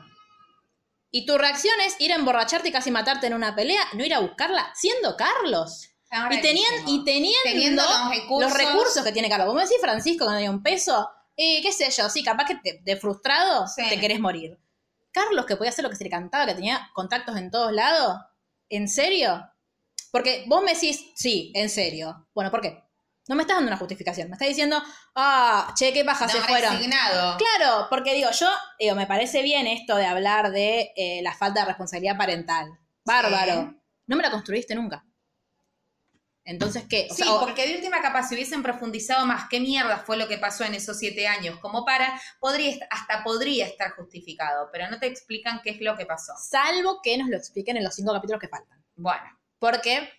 S4: y tu reacción es ir a emborracharte y casi matarte en una pelea, no ir a buscarla, siendo Carlos. Y, tenían, y teniendo,
S5: Teniendo los recursos.
S4: los recursos que tiene Carlos. Vos me decís, Francisco, que no tenía un peso, y qué sé yo, sí, capaz que te- de frustrado
S5: Sí.
S4: te querés morir. Carlos, que podía hacer lo que se le cantaba, que tenía contactos en todos lados, ¿en serio? Porque vos me decís, sí, en serio. Bueno, ¿por qué? No me estás dando una justificación, me estás diciendo, ah, che, qué paja se
S5: No,
S4: fueron.
S5: resignado.
S4: Claro, porque digo, yo, digo, me parece bien esto de hablar de eh, la falta de responsabilidad parental. Bárbaro.
S5: Sí.
S4: No me la construiste nunca. Entonces, ¿qué? O
S5: Sí,
S4: sea,
S5: porque de última capaz, si hubiesen profundizado más qué mierda fue lo que pasó en esos siete años, como para, podría, hasta podría estar justificado, pero no te explican qué es lo que pasó.
S4: salvo que nos lo expliquen en los cinco capítulos que faltan.
S5: Bueno,
S4: Porque,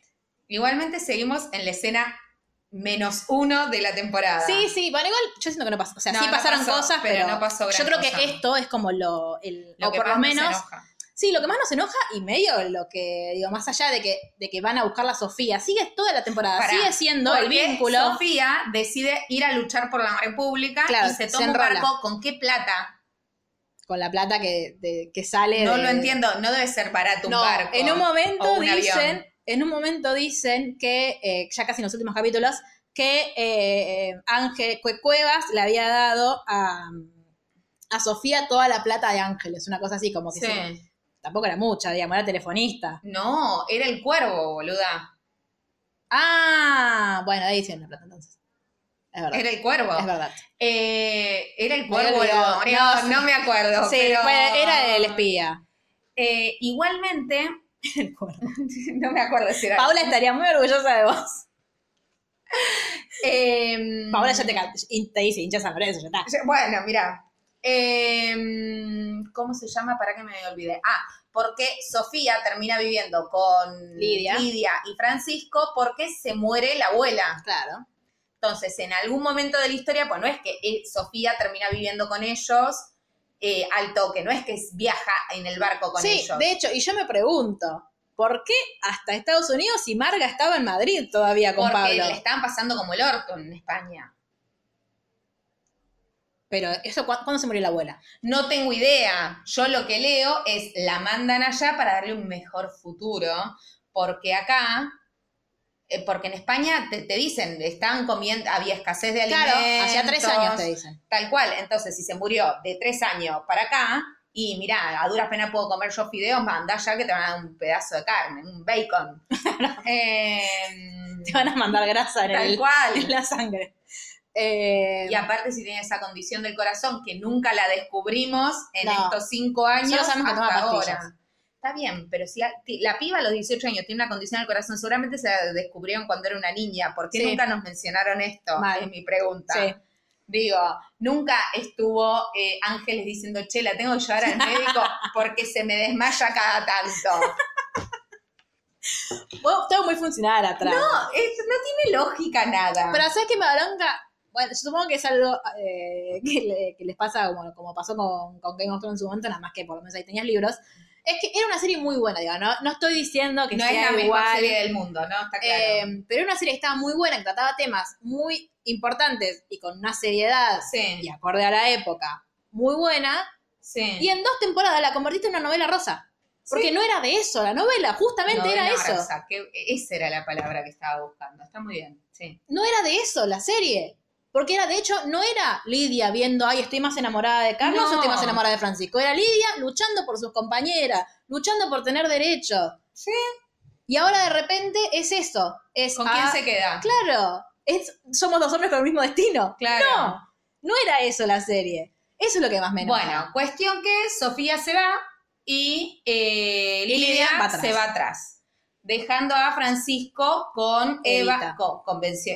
S5: igualmente seguimos en la escena menos uno de la temporada.
S4: sí, sí, bueno, igual yo siento que no pasó. O sea,
S5: No,
S4: sí
S5: no
S4: pasaron
S5: pasó,
S4: cosas,
S5: pero
S4: pero,
S5: no pasó gran
S4: yo creo
S5: cosa.
S4: que esto es como lo, el,
S5: Lo
S4: o
S5: que
S4: por lo menos,
S5: enoja.
S4: Sí, lo que más nos enoja y medio lo que, digo, más allá de que, de que van a buscar la Sofía, sigue toda la temporada,
S5: Pará,
S4: sigue siendo el vínculo.
S5: Sofía decide ir a luchar por la República
S4: Claro,
S5: y se
S4: se
S5: toma un barco. ¿Con qué plata?
S4: con la plata que, de- que sale.
S5: No
S4: de-
S5: lo entiendo. No debe ser barato un
S4: No,
S5: barco.
S4: en un momento
S5: un
S4: dicen,
S5: avión.
S4: en un momento dicen que, eh, ya casi en los últimos capítulos, que eh, Ángel Cue- Cuevas le había dado a, a Sofía toda la plata de Ángeles, una cosa así, como que
S5: Sí.
S4: sí, tampoco era mucha, digamos, era telefonista.
S5: No, era el cuervo, boluda.
S4: Ah, bueno, ahí hicieron la plata entonces. Es verdad.
S5: Era el cuervo.
S4: Es verdad.
S5: Eh, era el cuervo. No,
S4: No,
S5: no me acuerdo.
S4: Sí,
S5: pero-
S4: era el espía.
S5: Eh, igualmente,
S4: El cuervo.
S5: no me acuerdo si era.
S4: Paula estaría muy orgullosa de vos.
S5: Eh,
S4: Paula ya te, te dice hincha San Lorenzo, ya está.
S5: Bueno, mira. Eh, ¿Cómo se llama? Para que me olvide. Ah, porque Sofía termina viviendo con
S4: Lidia.
S5: y Francisco porque se muere la abuela.
S4: Claro.
S5: Entonces, en algún momento de la historia, pues no es que eh, Sofía termina viviendo con ellos eh, al toque, no es que viaja en el barco con
S4: sí,
S5: ellos.
S4: de hecho, y yo me pregunto, ¿por qué hasta Estados Unidos si Marga estaba en Madrid todavía con
S5: porque
S4: Pablo?
S5: le estaban pasando como el orto en España.
S4: Pero eso ¿cu- ¿cuándo se murió la abuela?
S5: No tengo idea. Yo lo que leo es la mandan allá para darle un mejor futuro, porque acá, eh, porque en España te, te dicen, están comiendo, había escasez de alimentos.
S4: Claro, hacía tres años te dicen.
S5: Tal cual. Entonces, si se murió de tres años para acá, y mirá, a duras penas puedo comer yo fideos, manda ya que te van a dar un pedazo de carne, un bacon. Em,
S4: Te van a mandar grasa en,
S5: tal
S4: el-
S5: cual.
S4: en la sangre. Eh,
S5: Y aparte si tiene esa condición del corazón que nunca la descubrimos en
S4: No.
S5: estos cinco años
S4: Solo sabemos que
S5: hasta ahora. Está bien, pero si la, piba a los 18 años tiene una condición del corazón, seguramente se la descubrieron cuando era una niña. ¿Por qué
S4: Sí.
S5: nunca nos mencionaron esto?
S4: Mal.
S5: Es mi pregunta.
S4: sí.
S5: Digo, nunca estuvo eh, Ángeles diciendo, che, la tengo que llevar al médico porque se me desmaya cada tanto.
S4: Bueno, todo muy funcional atrás.
S5: No, es- no tiene lógica nada.
S4: Pero ¿sabes qué me bronca? Bueno, yo supongo que es algo eh, que, le- que les pasa como, como pasó con, con Game of Thrones en su momento, nada más que por lo menos ahí tenías libros. Es que era una serie muy buena, digo, no, no estoy diciendo que
S5: no es
S4: sea
S5: la mejor serie del mundo, ¿no? Está claro.
S4: eh, pero era una serie que estaba muy buena, que trataba temas muy importantes y con una seriedad y acorde a la época muy buena.
S5: sí.
S4: Y en dos temporadas la convertiste en una novela rosa. Porque no era de eso, la novela justamente
S5: Novela
S4: era eso.
S5: rosa, que esa era la palabra que estaba buscando. Está muy bien, sí.
S4: no era de eso la serie. Porque era, de hecho, no era Lidia viendo, ay, estoy más enamorada de Carlos
S5: No.
S4: o estoy más enamorada de Francisco. Era Lidia luchando por sus compañeras, luchando por tener derechos.
S5: Sí.
S4: Y ahora de repente es eso. Es,
S5: ¿Con quién se queda?
S4: Claro, es, somos dos hombres con el mismo destino.
S5: Claro.
S4: No, no era eso la serie. Eso es lo que más me enoja.
S5: Bueno, cuestión que Sofía se va y eh,
S4: Lidia
S5: Lidia
S4: va atrás.
S5: se va atrás, dejando a Francisco con Eva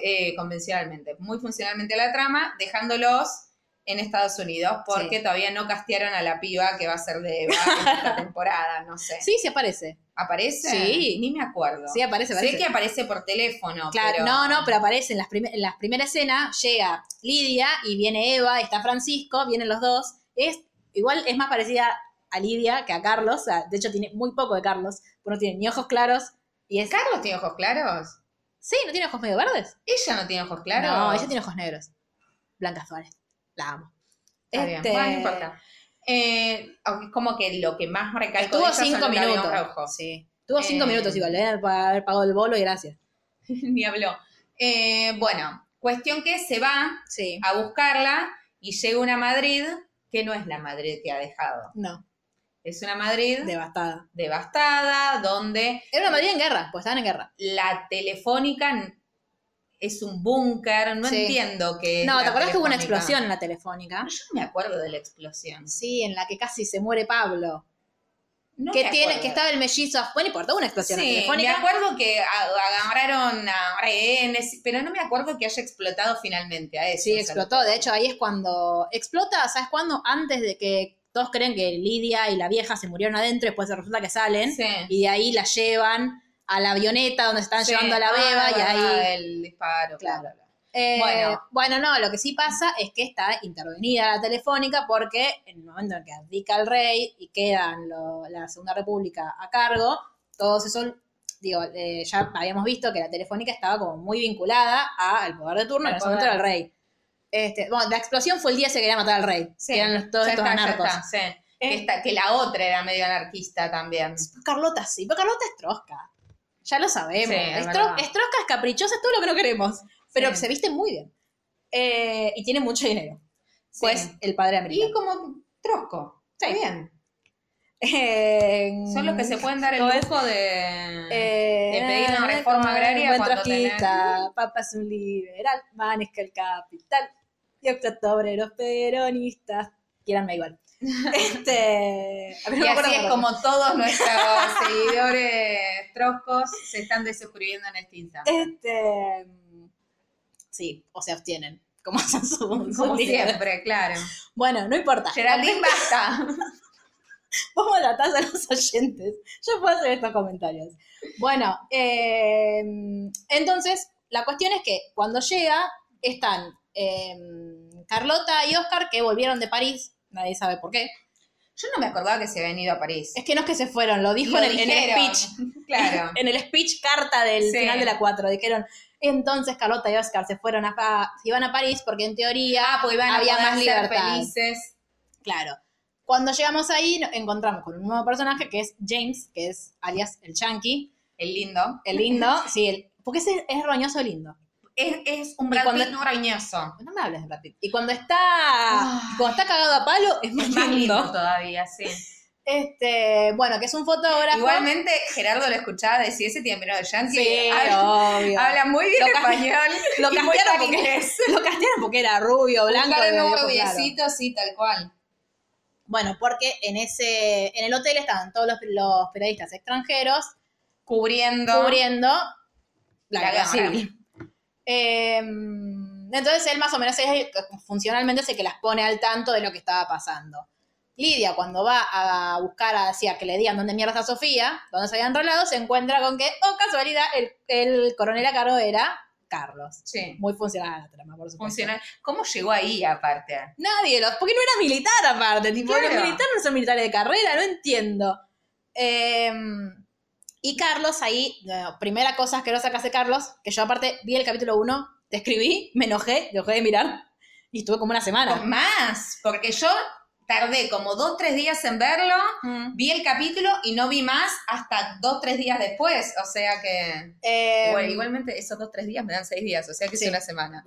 S5: eh, convencionalmente, muy funcionalmente la trama, dejándolos en Estados Unidos porque
S4: Sí.
S5: todavía no castearon a la piba que va a ser de Eva en esta temporada, no sé.
S4: Sí, sí aparece.
S5: ¿Aparece?
S4: Sí.
S5: Ni me acuerdo.
S4: Sí, aparece, aparece.
S5: Sé que aparece por teléfono,
S4: Claro,
S5: pero...
S4: no, no, pero aparece en las, prim- en las primeras escenas, llega Lidia y viene Eva, está Francisco, vienen los dos. Es, igual es más parecida a Lidia que a Carlos, de hecho tiene muy poco de Carlos, porque no tiene ni ojos claros y es...
S5: ¿Carlos tiene ojos claros?
S4: Sí, ¿no tiene ojos medio verdes?
S5: ¿Ella no tiene ojos claros?
S4: No, ella tiene ojos negros. Blanca Suárez, la amo.
S5: Está bien.
S4: Este,
S5: Bueno, no importa. Eh, aunque es como que lo que más recalco de
S4: Estuvo
S5: ella
S4: cinco minutos.
S5: rojos.
S4: Sí. Estuvo cinco
S5: Eh,
S4: minutos igual, le deben haber pagado el bolo y gracias.
S5: Ni habló. Eh, bueno, cuestión que se va
S4: Sí.
S5: a buscarla y llega una Madrid que no es la Madrid que ha dejado.
S4: No,
S5: Es una Madrid
S4: devastada.
S5: devastada, donde
S4: Era una Madrid en guerra, pues estaban en guerra.
S5: la telefónica es un búnker. No
S4: Sí.
S5: entiendo qué. es
S4: No, ¿te acuerdas que hubo una explosión en la telefónica?
S5: Yo no me acuerdo de la explosión.
S4: Sí, en la que casi se muere Pablo.
S5: No
S4: que
S5: me
S4: tiene, que estaba el mellizo. Bueno, no importa, una explosión
S5: Sí, me
S4: telefónica.
S5: acuerdo que agarraron a rehenes, pero no me acuerdo que haya explotado finalmente a eso.
S4: Sí, explotó. De hecho, ahí es cuando explota, ¿sabes cuándo? Antes de que todos creen que Lidia y la vieja se murieron adentro, después resulta que salen
S5: Sí.
S4: y de ahí la llevan a la avioneta donde están
S5: Sí.
S4: llevando a la
S5: Ah,
S4: beba y ahí...
S5: el disparo.
S4: Claro. Eh,
S5: Bueno.
S4: bueno. no, lo que sí pasa es que está intervenida la telefónica porque en el momento en que abdica el rey y quedan lo- la Segunda República a cargo, todos esos, digo, eh, ya habíamos visto que la telefónica estaba como muy vinculada al poder de turno, en ese momento era
S5: poder.
S4: el rey. Este, bueno, la explosión fue el día que se quería matar al rey,
S5: Sí,
S4: que eran los- todos
S5: ya
S4: estos
S5: está,
S4: anarcos.
S5: está, sí. Que,
S4: Eh.
S5: esta- que la otra era medio anarquista también.
S4: Carlota sí, pero Carlota es trosca. Ya lo sabemos.
S5: Sí, es
S4: tro- es trosca, es caprichosa, es todo lo que no queremos. Pero se viste muy bien. Eh, y tiene mucho dinero. Pues el padre
S5: Y
S4: americano.
S5: como trosco. Está bien.
S4: Eh,
S5: Son los que se pueden dar el lujo de,
S4: eh,
S5: de pedir una reforma agraria
S4: buen
S5: cuando
S4: trotskista, Papa es un liberal, maneja el capital. Y explota obreros peronistas. Quieranme igual. Este, no
S5: Y así es como todos nuestros seguidores troscos se están desuscribiendo en este instante.
S4: Este, sí, o se abstienen. Como hacen su, su
S5: Como
S4: líder.
S5: siempre, claro.
S4: Bueno, no importa.
S5: Geraldine, basta.
S4: Vamos a la taza a los oyentes. Yo puedo hacer estos comentarios. Bueno, eh, entonces, la cuestión es que cuando llega, están eh, Carlota y Oscar, que volvieron de París. Nadie sabe por qué.
S5: Yo no me acordaba que se habían ido a París.
S4: Es que no es que se fueron, lo dijo
S5: Lo
S4: en, el, en el speech.
S5: Claro.
S4: En el speech carta del
S5: Sí.
S4: final de la 4. Dijeron, entonces Carlota y Oscar se fueron a, se iban a París porque en teoría
S5: Ah, pues iban
S4: había más libertad.
S5: felices.
S4: Claro. Cuando llegamos ahí, nos encontramos con un nuevo personaje que es James, que es alias el Chunky,
S5: El lindo.
S4: el lindo. sí, el, porque es, es roñoso lindo.
S5: Es, es un Brad Pitt no
S4: me hables de Brad Pitt. Y cuando está, cuando está cagado a palo, es más,
S5: Es más lindo
S4: lindo.
S5: todavía, sí.
S4: Este, bueno, que es un fotógrafo.
S5: Igualmente, Gerardo lo escuchaba decir ese tiempo de Yankee.
S4: Sí,
S5: habla,
S4: obvio.
S5: habla muy bien
S4: Lo
S5: español.
S4: lo castearon porque,
S5: inglés.
S4: lo castearon porque era rubio, blanco.
S5: Un
S4: ojos claros.
S5: rubiecito, sí, tal cual.
S4: Bueno, porque en ese, en el hotel estaban todos los, los periodistas extranjeros
S5: Cubriendo.
S4: cubriendo la,
S5: La
S4: guerra. civil. Eh, entonces él más o menos es el- funcionalmente es el que las pone al tanto de lo que estaba pasando. Lidia, cuando va a buscar a decir que le digan dónde mierda está Sofía, dónde se había enrolado, se encuentra con que, oh casualidad, el, el coronel a cargo era Carlos.
S5: Sí.
S4: Muy funcional la trama, por supuesto.
S5: Funcional. ¿Cómo llegó ahí aparte?
S4: Nadie los. Porque no era militar aparte. Tipo,
S5: Claro.
S4: los militares no son militares de carrera, no entiendo. Eh, y Carlos ahí, bueno, primera cosa asquerosa que hace Carlos, que yo aparte vi el capítulo 1, te escribí, me enojé, dejé de mirar y estuve como una semana.
S5: Más, porque yo tardé como dos, tres días en verlo,
S4: Mm.
S5: vi el capítulo y no vi más hasta dos, tres días después. O sea que.
S4: Eh,
S5: Bueno, igualmente esos dos, tres días me dan seis días, o sea que
S4: Sí.
S5: es una semana.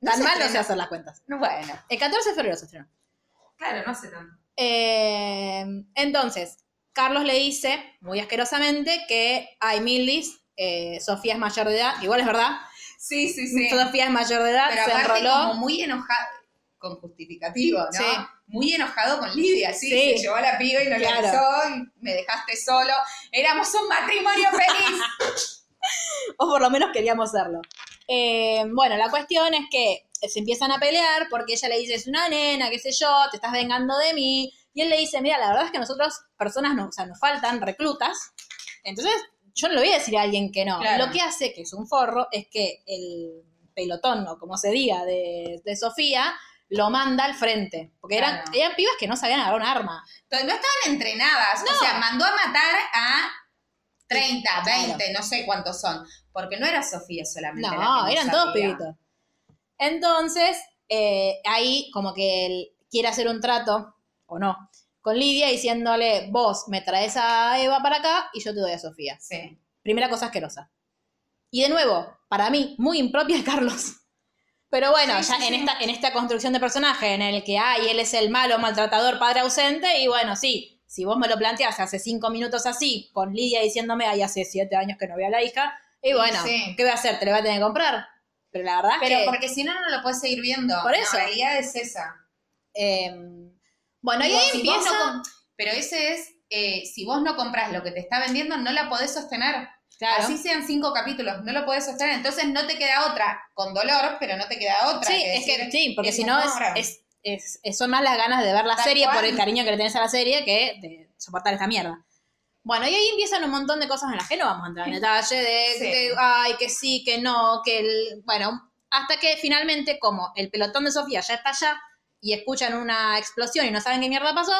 S4: tan
S5: se
S4: mal no sé
S5: estrena.
S4: hacer las cuentas.
S5: No, Bueno,
S4: El 14 de febrero se estrenó.
S5: claro, no sé tanto.
S4: Eh, entonces, Carlos le dice, muy asquerosamente, que hay Mildis, eh, Sofía es mayor de edad, igual es verdad,
S5: Sí, sí, sí.
S4: Sofía es mayor de edad,
S5: Pero
S4: se
S5: aparte
S4: enroló.
S5: como muy enojado, con justificativo, ¿no?
S4: Sí.
S5: Muy enojado con Lidia, sí,
S4: Sí.
S5: se llevó a la piba y no
S4: Claro.
S5: le avisó y me dejaste solo. Éramos un matrimonio feliz.
S4: o por lo menos queríamos serlo. Eh, bueno, la cuestión es que se empiezan a pelear porque ella le dice, es una nena, qué sé yo, te estás vengando de mí. Y él le dice, mira, la verdad es que nosotros, personas, no, o sea, nos faltan reclutas. Entonces, yo no le voy a decir a alguien que no.
S5: Claro.
S4: Lo que hace, que es un forro, es que el pelotón, o como se diga, de, de Sofía, lo manda al frente. Porque eran,
S5: Claro.
S4: eran pibas que no sabían agarrar un arma.
S5: Entonces, no estaban entrenadas,
S4: No.
S5: o sea, mandó a matar a 30,
S4: Claro.
S5: 20, no sé cuántos son, porque no era Sofía solamente. la
S4: No,
S5: que
S4: eran todos pibitos. Entonces, eh, ahí como que él quiere hacer un trato, o no, con Lidia diciéndole, vos me traes a Eva para acá y yo te doy a Sofía.
S5: Sí.
S4: Primera cosa asquerosa. Y de nuevo, para mí, muy impropia de Carlos. Pero bueno,
S5: Sí,
S4: ya
S5: sí,
S4: en,
S5: sí.
S4: Esta, en esta construcción de personaje en el que, ay, él es el malo, maltratador, padre ausente, y bueno, sí, si vos me lo planteás hace cinco minutos así, con Lidia diciéndome, ay, hace siete años que no veo a la hija, y bueno,
S5: Sí.
S4: ¿qué voy a hacer? ¿Te lo voy a tener que comprar? Pero la verdad es
S5: Pero
S4: que...
S5: porque si no, no lo puedes seguir viendo.
S4: Por eso.
S5: La realidad es esa.
S4: eh, bueno, y ahí
S5: si
S4: empieza...
S5: no pero ese es, eh, si vos no compras lo que te está vendiendo, no la podés sostener.
S4: claro.
S5: Así sean cinco capítulos, no lo podés sostener. Entonces no te queda otra, con dolor, pero no te queda otra.
S4: Sí, es que sí, porque si no es, es, es- es- son más las ganas de ver la
S5: Tal
S4: serie por
S5: cual.
S4: el cariño que le tenés a la serie que de soportar esta mierda. Bueno, y ahí empiezan un montón de cosas en las que no vamos a entrar en detalle, de,
S5: Sí.
S4: de, ay, que sí, que no, que el... Bueno, hasta que finalmente, como el pelotón de Sofía ya está allá y escuchan una explosión y no saben qué mierda pasó,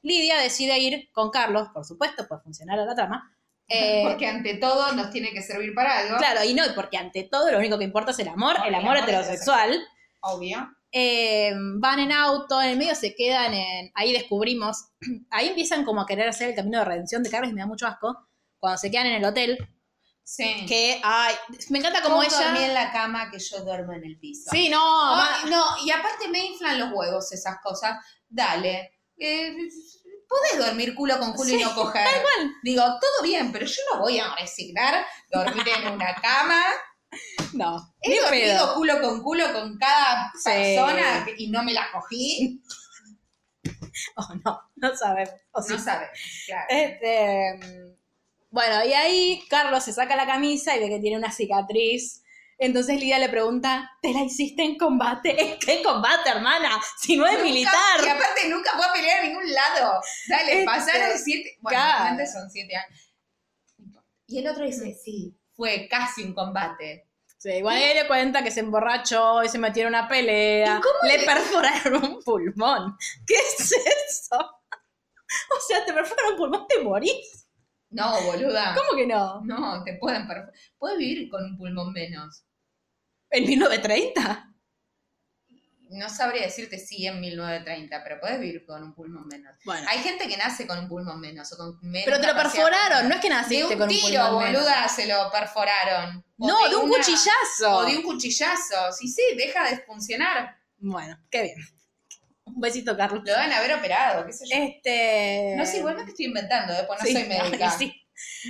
S4: Lidia decide ir con Carlos, por supuesto, por funcionar a la trama. eh,
S5: Porque ante todo nos tiene que servir para algo.
S4: Claro, y no, porque ante todo lo único que importa es el amor, el amor heterosexual.
S5: Obvio.
S4: Eh, van en auto, en el medio se quedan en. Ahí descubrimos. Ahí empiezan como a querer hacer el camino de redención de Carlos y me da mucho asco. Cuando se quedan en el hotel.
S5: Sí.
S4: Que, ay, me encanta como ella.
S5: dormí en la cama que yo duermo en el piso.
S4: Sí, no, ma-
S5: no, y aparte me inflan los huevos esas cosas. Dale. Eh, podés dormir culo con culo y
S4: Sí,
S5: no coger. Digo, todo bien, pero yo no voy a resignar dormir en una cama.
S4: no.
S5: He dormido
S4: pedo.
S5: culo con culo con cada
S4: Sí.
S5: persona y no me la cogí.
S4: Oh, no, no sabemos. O sí.
S5: No sabes, claro.
S4: Este, mm, bueno, y ahí Carlos se saca la camisa y ve que tiene una cicatriz. Entonces Lidia le pregunta, ¿te la hiciste en combate? ¿Qué combate, hermana? Si no es
S5: Nunca-
S4: militar.
S5: Y aparte nunca fue a pelear a ningún lado. Dale,
S4: Este,
S5: pasaron siete. Bueno, realmente son siete años. Y el otro dice, sí, fue casi un combate.
S4: Sí, igual ella le cuenta que se emborrachó y se metió en una pelea.
S5: ¿Y cómo
S4: le
S5: le-
S4: perforaron un pulmón. ¿Qué es eso? O sea, te perforan un pulmón, te morís.
S5: No, boluda.
S4: ¿Cómo que no?
S5: No, te pueden perfor- Puedes vivir con un pulmón menos.
S4: ¿En 1930?
S5: No sabría decirte si en 1930, pero puedes vivir con un pulmón menos.
S4: Bueno.
S5: Hay gente que nace con un pulmón menos o con menos
S4: Pero te lo perforaron, no es que
S5: De
S4: naciste
S5: un
S4: con un
S5: tiro,
S4: pulmón menos.
S5: boluda, se lo perforaron. O
S4: No, de un
S5: una-
S4: cuchillazo.
S5: O de un cuchillazo. Sí, sí, deja de funcionar.
S4: Bueno, qué bien. Un besito, Carlos.
S5: Lo van a haber operado, qué sé yo.
S4: Este.
S5: No sé, igualmente estoy inventando, ¿eh? Pues no
S4: Sí,
S5: soy médica.
S4: sí.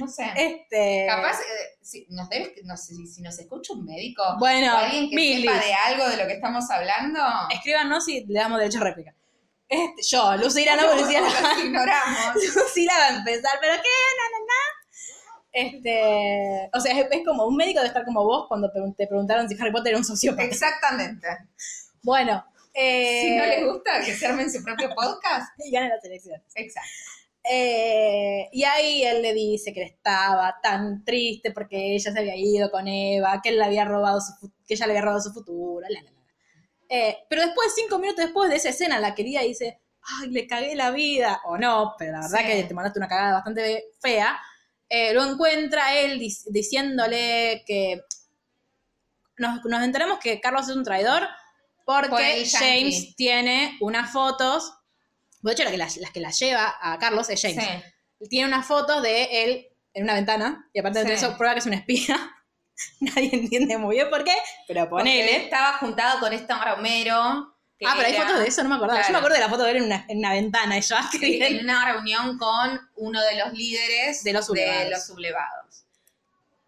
S5: No sé.
S4: Este.
S5: Capaz, eh, si, nos debes, no sé, si, nos escucha un médico
S4: Bueno,
S5: o alguien que
S4: Milis.
S5: sepa de algo de lo que estamos hablando,
S4: Escríbanos si le damos derecho a réplica. Este, yo, Lucila no, porque Lucila,
S5: los ignoramos.
S4: Lucila va a empezar, pero ¿qué? Na, na, na. Este, o sea, es, es como un médico de estar como vos cuando te preguntaron si Harry Potter era un sociópata.
S5: Exactamente.
S4: Bueno, eh,
S5: Si no les gusta que se armen su propio podcast.
S4: y ganen las elecciones.
S5: Exacto.
S4: Eh, y ahí él le dice que estaba tan triste porque ella se había ido con Eva, que él le había robado su, que ella le había robado su futuro, la, la, la. Eh, pero después, cinco minutos después de esa escena, en la querida dice, ay, le cagué la vida, o no, pero la verdad
S5: Sí.
S4: que te mandaste una cagada bastante fea, eh, lo encuentra él dic- diciéndole que nos, nos enteramos que Carlos es un traidor porque. James tiene unas fotos, de hecho la que las, las que las lleva a Carlos es James,
S5: Sí.
S4: tiene unas fotos de él en una ventana, y aparte de eso prueba que es un espía. Nadie entiende muy bien por qué, pero
S5: Porque
S4: ponele.
S5: estaba juntado con este Romero.
S4: Ah, pero hay
S5: era-
S4: fotos de eso, no me acordaba. Yo me acuerdo de la foto de él en una, en una ventana,
S5: Sí, en una reunión con uno de los líderes
S4: De los sublevados.
S5: los sublevados.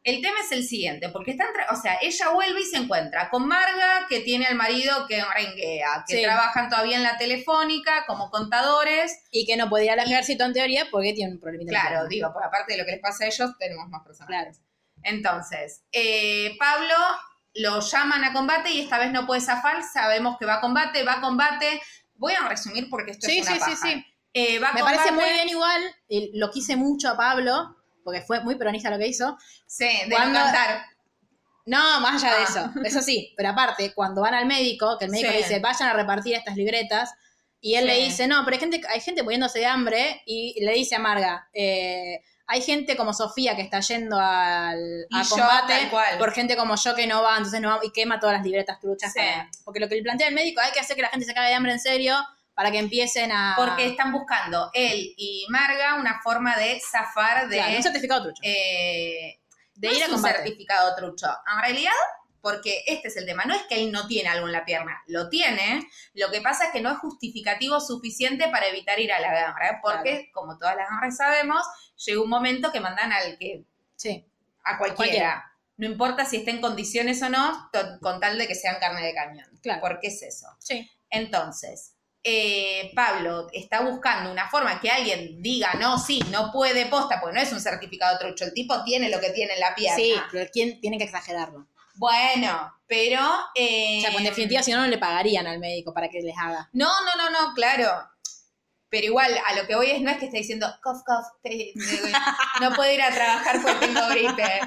S5: El tema es el siguiente, porque están, o sea, ella vuelve y se encuentra con Marga, que tiene al marido que renguea, que
S4: Sí.
S5: trabajan todavía en la telefónica como contadores.
S4: Y que no podía ir al ejército en teoría porque tiene un problemita.
S5: Claro, digo, por aparte de lo que les pasa a ellos, tenemos más personas.
S4: Claro.
S5: Entonces, eh, Pablo lo llaman a combate y esta vez no puede zafar, sabemos que va a combate, va a combate. Voy a resumir porque esto
S4: Sí,
S5: es una
S4: sí, sí,
S5: paja.
S4: sí.
S5: Eh,
S4: Me parece
S5: combate-
S4: muy bien igual, lo quise mucho a Pablo, porque fue muy peronista lo que hizo.
S5: Sí, de
S4: Cuando-
S5: no cantar.
S4: No, más allá de
S5: Ah.
S4: eso. Eso sí, pero aparte, cuando van al médico, que el médico
S5: Sí.
S4: le dice, vayan a repartir estas libretas, y él
S5: Sí.
S4: le dice, no, pero hay gente, hay gente muriéndose de hambre, y le dice a Marga, eh, hay gente como Sofía que está yendo al
S5: Y
S4: a
S5: yo,
S4: combate por gente como yo que no va, entonces no va, y quema todas las libretas truchas.
S5: Sí.
S4: para- porque lo que le plantea el médico, hay que hacer que la gente se cague de hambre en serio para que empiecen a...
S5: Porque están buscando él y Marga una forma de zafar de,
S4: Claro, un certificado trucho.
S5: eh,
S4: de
S5: no
S4: ir a
S5: un certificado trucho. En realidad, porque este es el tema, no es que él no tiene algo en la pierna, lo tiene, lo que pasa es que no es justificativo suficiente para evitar ir a la guerra, porque como todas las guerras sabemos, llega un momento que mandan al que
S4: Sí.
S5: a cualquiera.
S4: Cualquiera.
S5: No importa si está en condiciones o no, con tal de que sean carne de cañón.
S4: Claro.
S5: Porque es eso.
S4: Sí.
S5: Entonces, eh, Pablo está buscando una forma que alguien diga, no, sí, no puede posta, porque no es un certificado trucho, el tipo tiene lo que tiene en la pierna.
S4: Sí, pero ¿quién tiene que exagerarlo?
S5: Bueno, pero... eh,
S4: O sea, pues en definitiva, si no, no le pagarían al médico para que les haga.
S5: No, no, no, no, claro. Pero igual, a lo que voy es, no es que esté diciendo, cough, cough, te- te- no puedo ir a trabajar porque tengo gripe.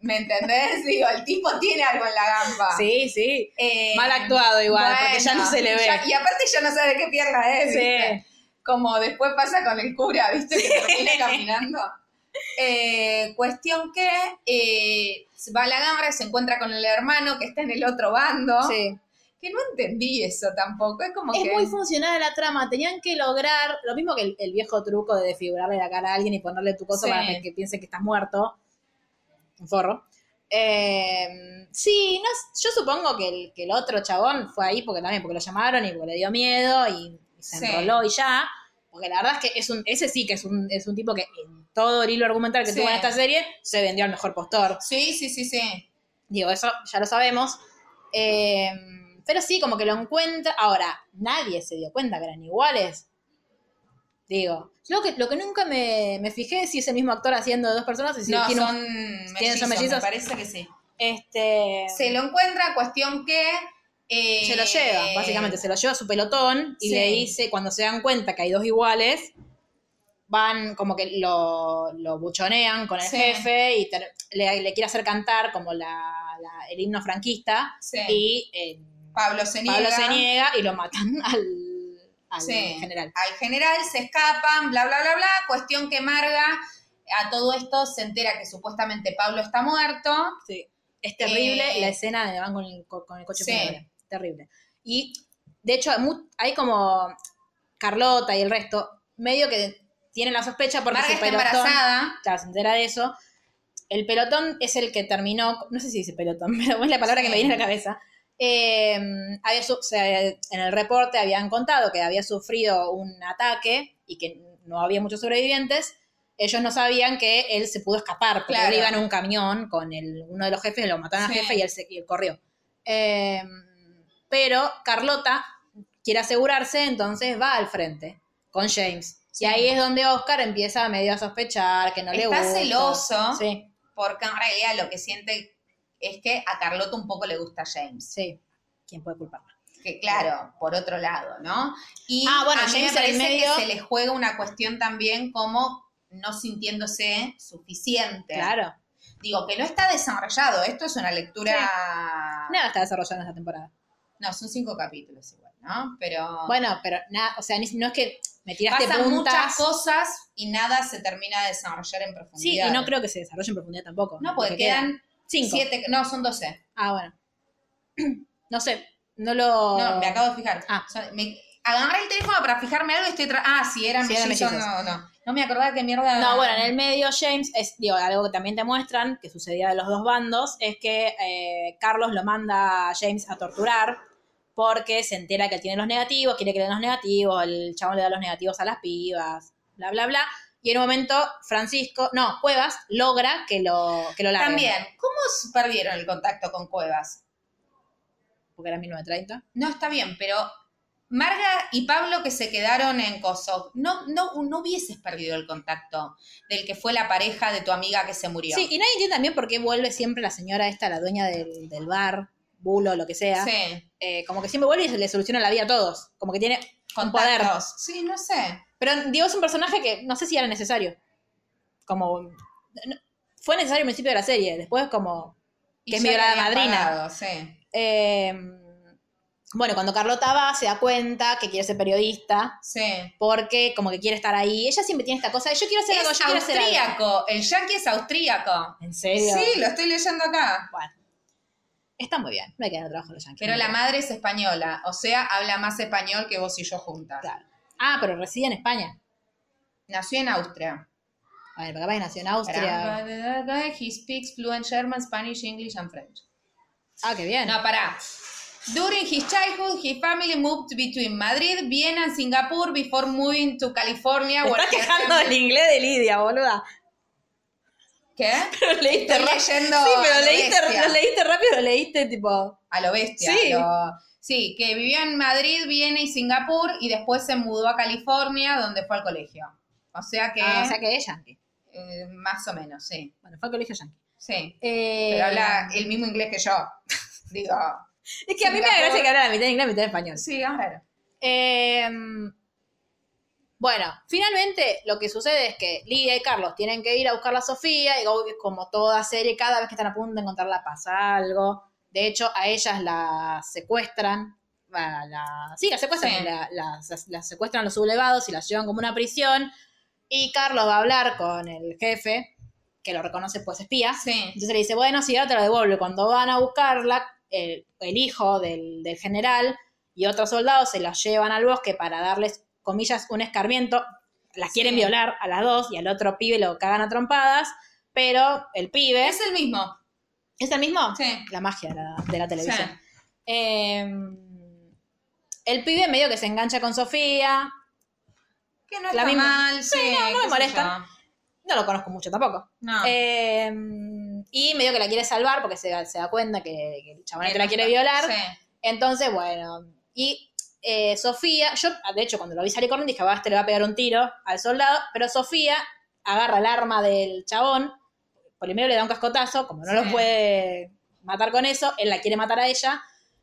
S5: ¿Me entendés? Digo, el tipo tiene algo en la gamba.
S4: Sí, sí.
S5: Eh,
S4: Mal actuado igual, porque ya no se le ve.
S5: ya- y aparte ya no sabe de qué pierna es,
S4: Sí.
S5: ¿viste? Como después pasa con el cura, ¿viste? Que termina caminando. Eh, cuestión que eh, va a la gambra, se encuentra con el hermano que está en el otro bando.
S4: Sí.
S5: Que no entendí eso tampoco. Es como
S4: Es
S5: que.
S4: muy funcional la trama. Tenían que lograr lo mismo que el, el viejo truco de desfigurarle la cara a alguien y ponerle tu cosa
S5: Sí.
S4: para que, que piense que estás muerto. Un forro. Eh, sí, no, yo supongo que el, que el otro chabón fue ahí porque también porque lo llamaron y porque le dio miedo y, y se
S5: Sí.
S4: enroló y ya. Porque la verdad es que es un, ese sí que es un, es un tipo que en todo el hilo argumental que
S5: Sí.
S4: tuvo en esta serie se vendió al mejor postor.
S5: Sí, sí, sí, sí.
S4: Digo, eso ya lo sabemos. Eh, pero sí, como que lo encuentra. Ahora, nadie se dio cuenta que eran iguales. Digo, lo que, lo que nunca me, me fijé es si es el mismo actor haciendo de dos personas y si
S5: no,
S4: tiene
S5: son
S4: ¿tienen-
S5: mellizos,
S4: son mellizos?
S5: Me parece que sí.
S4: este,
S5: Se lo encuentra, cuestión que. eh,
S4: se lo lleva, básicamente, se lo lleva a su pelotón y
S5: Sí.
S4: le dice, cuando se dan cuenta que hay dos iguales, van como que lo, lo buchonean con el
S5: Sí.
S4: jefe y ter- le, le quiere hacer cantar como la, la- el himno franquista
S5: Sí.
S4: y eh,
S5: Pablo se niega.
S4: Pablo se niega y lo matan al, al
S5: Sí.
S4: general.
S5: Al general se escapan, bla, bla, bla, bla. Cuestión que Marga a todo esto se entera que supuestamente Pablo está muerto.
S4: Sí. Es terrible
S5: Eh,
S4: la escena de van con el, co- con el coche
S5: sí.
S4: Terrible. Y de hecho, hay como Carlota y el resto, medio que tienen la sospecha porque
S5: Marga
S4: su
S5: está
S4: pelotón.
S5: embarazada.
S4: Claro, se entera de eso. El pelotón es el que terminó, no sé si dice pelotón, pero es la palabra que me viene a la cabeza. Eh, había su- o sea, en el reporte habían contado que había sufrido un ataque y que no había muchos sobrevivientes. Ellos no sabían que él se pudo escapar, porque
S5: Claro.
S4: él iba en un camión con el, uno de los jefes, lo mataron
S5: Sí.
S4: al jefe y él, se, y él corrió. Eh, pero Carlota quiere asegurarse, entonces va al frente con James. Y ahí es donde Oscar empieza medio a sospechar que no le
S5: Está
S4: gusta.
S5: celoso.
S4: Sí,
S5: Porque en realidad lo que siente es que a Carlota un poco le gusta James.
S4: sí. ¿Quién puede culparla?
S5: Que claro, por otro lado, ¿no? Y
S4: Ah, bueno,
S5: a mí
S4: James
S5: me parece
S4: medio-
S5: que se le juega una cuestión también como no sintiéndose suficiente.
S4: Claro.
S5: Digo, que no está desarrollado. Esto es una lectura...
S4: Nada está desarrollado en esta temporada.
S5: No, son cinco capítulos igual, ¿no? Pero
S4: Bueno, pero nada, o sea, no es que me tiraste
S5: pasan
S4: puntas.
S5: muchas cosas y nada se termina de desarrollar en
S4: Sí,
S5: profundidad.
S4: y no creo que se desarrolle en profundidad tampoco.
S5: No, porque
S4: Porque quedan
S5: quedan
S4: cinco.
S5: siete... No, son doce.
S4: Ah, bueno. No sé, no lo.
S5: No, me acabo de fijar.
S4: Ah.
S5: Me- agarré el teléfono para fijarme algo y estoy... tra- ah, sí, eran
S4: Sí, eran
S5: mellizos.
S4: mellizos.
S5: No, no. No me acordaba qué mierda...
S4: No, bueno, en el medio, James, es, digo, algo que también te muestran, que sucedía de los dos bandos, es que eh, Carlos lo manda a James a torturar porque se entera que él tiene los negativos, quiere que le den los negativos, el chabón le da los negativos a las pibas, bla, bla, bla. Y en un momento, Francisco, no, Cuevas, logra que lo, que lo larguen.
S5: También, ¿cómo perdieron el contacto con Cuevas?
S4: Porque era 1930.
S5: No, está bien, pero Marga y Pablo que se quedaron en Kosovo, no, no, no hubieses perdido el contacto del que fue la pareja de tu amiga que se murió.
S4: Sí, y nadie entiende también por qué vuelve siempre la señora esta, la dueña del, del bar, bulo, lo que sea.
S5: Sí,
S4: Eh, como que siempre vuelve y se le soluciona la vida a todos. Como que tiene un poder.
S5: contactos. Sí, no sé.
S4: Pero Diego es un personaje que no sé si era necesario. Como. fue necesario al principio de la serie, después como.
S5: Y
S4: Que es mi
S5: habían
S4: madrina.
S5: pagado, sí.
S4: eh, bueno, cuando Carlota va, se da cuenta que quiere ser periodista,
S5: Sí.
S4: porque como que quiere estar ahí. Ella siempre tiene esta cosa de yo quiero hacer algo, yo quiero hacer algo.
S5: austríaco, el yankee es austríaco.
S4: ¿En serio?
S5: Sí, lo estoy leyendo acá.
S4: Bueno. Está muy bien, no hay que dar trabajo a los yankees.
S5: Pero la madre es española, o sea, habla más español que vos y yo juntas.
S4: Claro. Ah, pero reside en España.
S5: Nació en Austria.
S4: A ver, capaz que nació en Austria.
S5: He speaks fluent German, Spanish, English and French.
S4: Ah, qué bien.
S5: No, pará. During his childhood, his family moved between Madrid, Viena and Singapore before moving to California.
S4: Estás quejando del inglés de Lidia, boluda.
S5: ¿Qué?
S4: Pero leíste
S5: Estoy leyendo
S4: Sí, pero leíste, lo leíste rápido, lo leíste tipo.
S5: A lo bestia.
S4: Sí.
S5: lo- Sí, que vivió en Madrid, Viena y Singapur y después se mudó a California donde fue al colegio. O sea que,
S4: Ah, o sea que es yankee.
S5: eh, más o menos, sí.
S4: Bueno, fue al colegio yankee.
S5: Sí.
S4: Eh,
S5: Pero habla el mismo inglés que yo. Digo,
S4: Es que a mí me da gracia que habla la mitad inglés, mitad en español.
S5: sí, ahora.
S4: Eh, bueno, finalmente lo que sucede es que Lidia y Carlos tienen que ir a buscar a Sofía y como toda serie, cada vez que están a punto de encontrarla pasa algo. De hecho, a ellas la secuestran. a la- sí, la secuestran,
S5: Sí.
S4: la- las, las secuestran los sublevados y las llevan como una prisión. Y Carlos va a hablar con el jefe, que lo reconoce pues espía.
S5: Sí.
S4: Entonces le dice, bueno, si ahora te lo devuelve. Cuando van a buscarla, el, el hijo del, del general y otros soldados se las llevan al bosque para darles, comillas, un escarmiento. Las quieren
S5: Sí.
S4: violar a las dos y al otro pibe lo cagan a trompadas, pero el pibe...
S5: Es el mismo.
S4: ¿Es el mismo?
S5: Sí.
S4: La magia de la, de la televisión.
S5: Sí.
S4: Eh, el pibe medio que se engancha con Sofía.
S5: Que no está
S4: misma-
S5: mal, sí.
S4: no, no me molesta. No lo conozco mucho tampoco.
S5: No.
S4: Eh, y medio que la quiere salvar porque se, da- se da cuenta que, que el chabón
S5: Que
S4: que la quiere violar.
S5: Sí.
S4: Entonces, bueno. Y eh, Sofía, yo de hecho cuando lo vi salir corriendo dije, va, este le va a pegar un tiro al soldado, pero Sofía agarra el arma del chabón, primero le da un cascotazo, como no
S5: Sí.
S4: lo puede matar con eso, él la quiere matar a ella,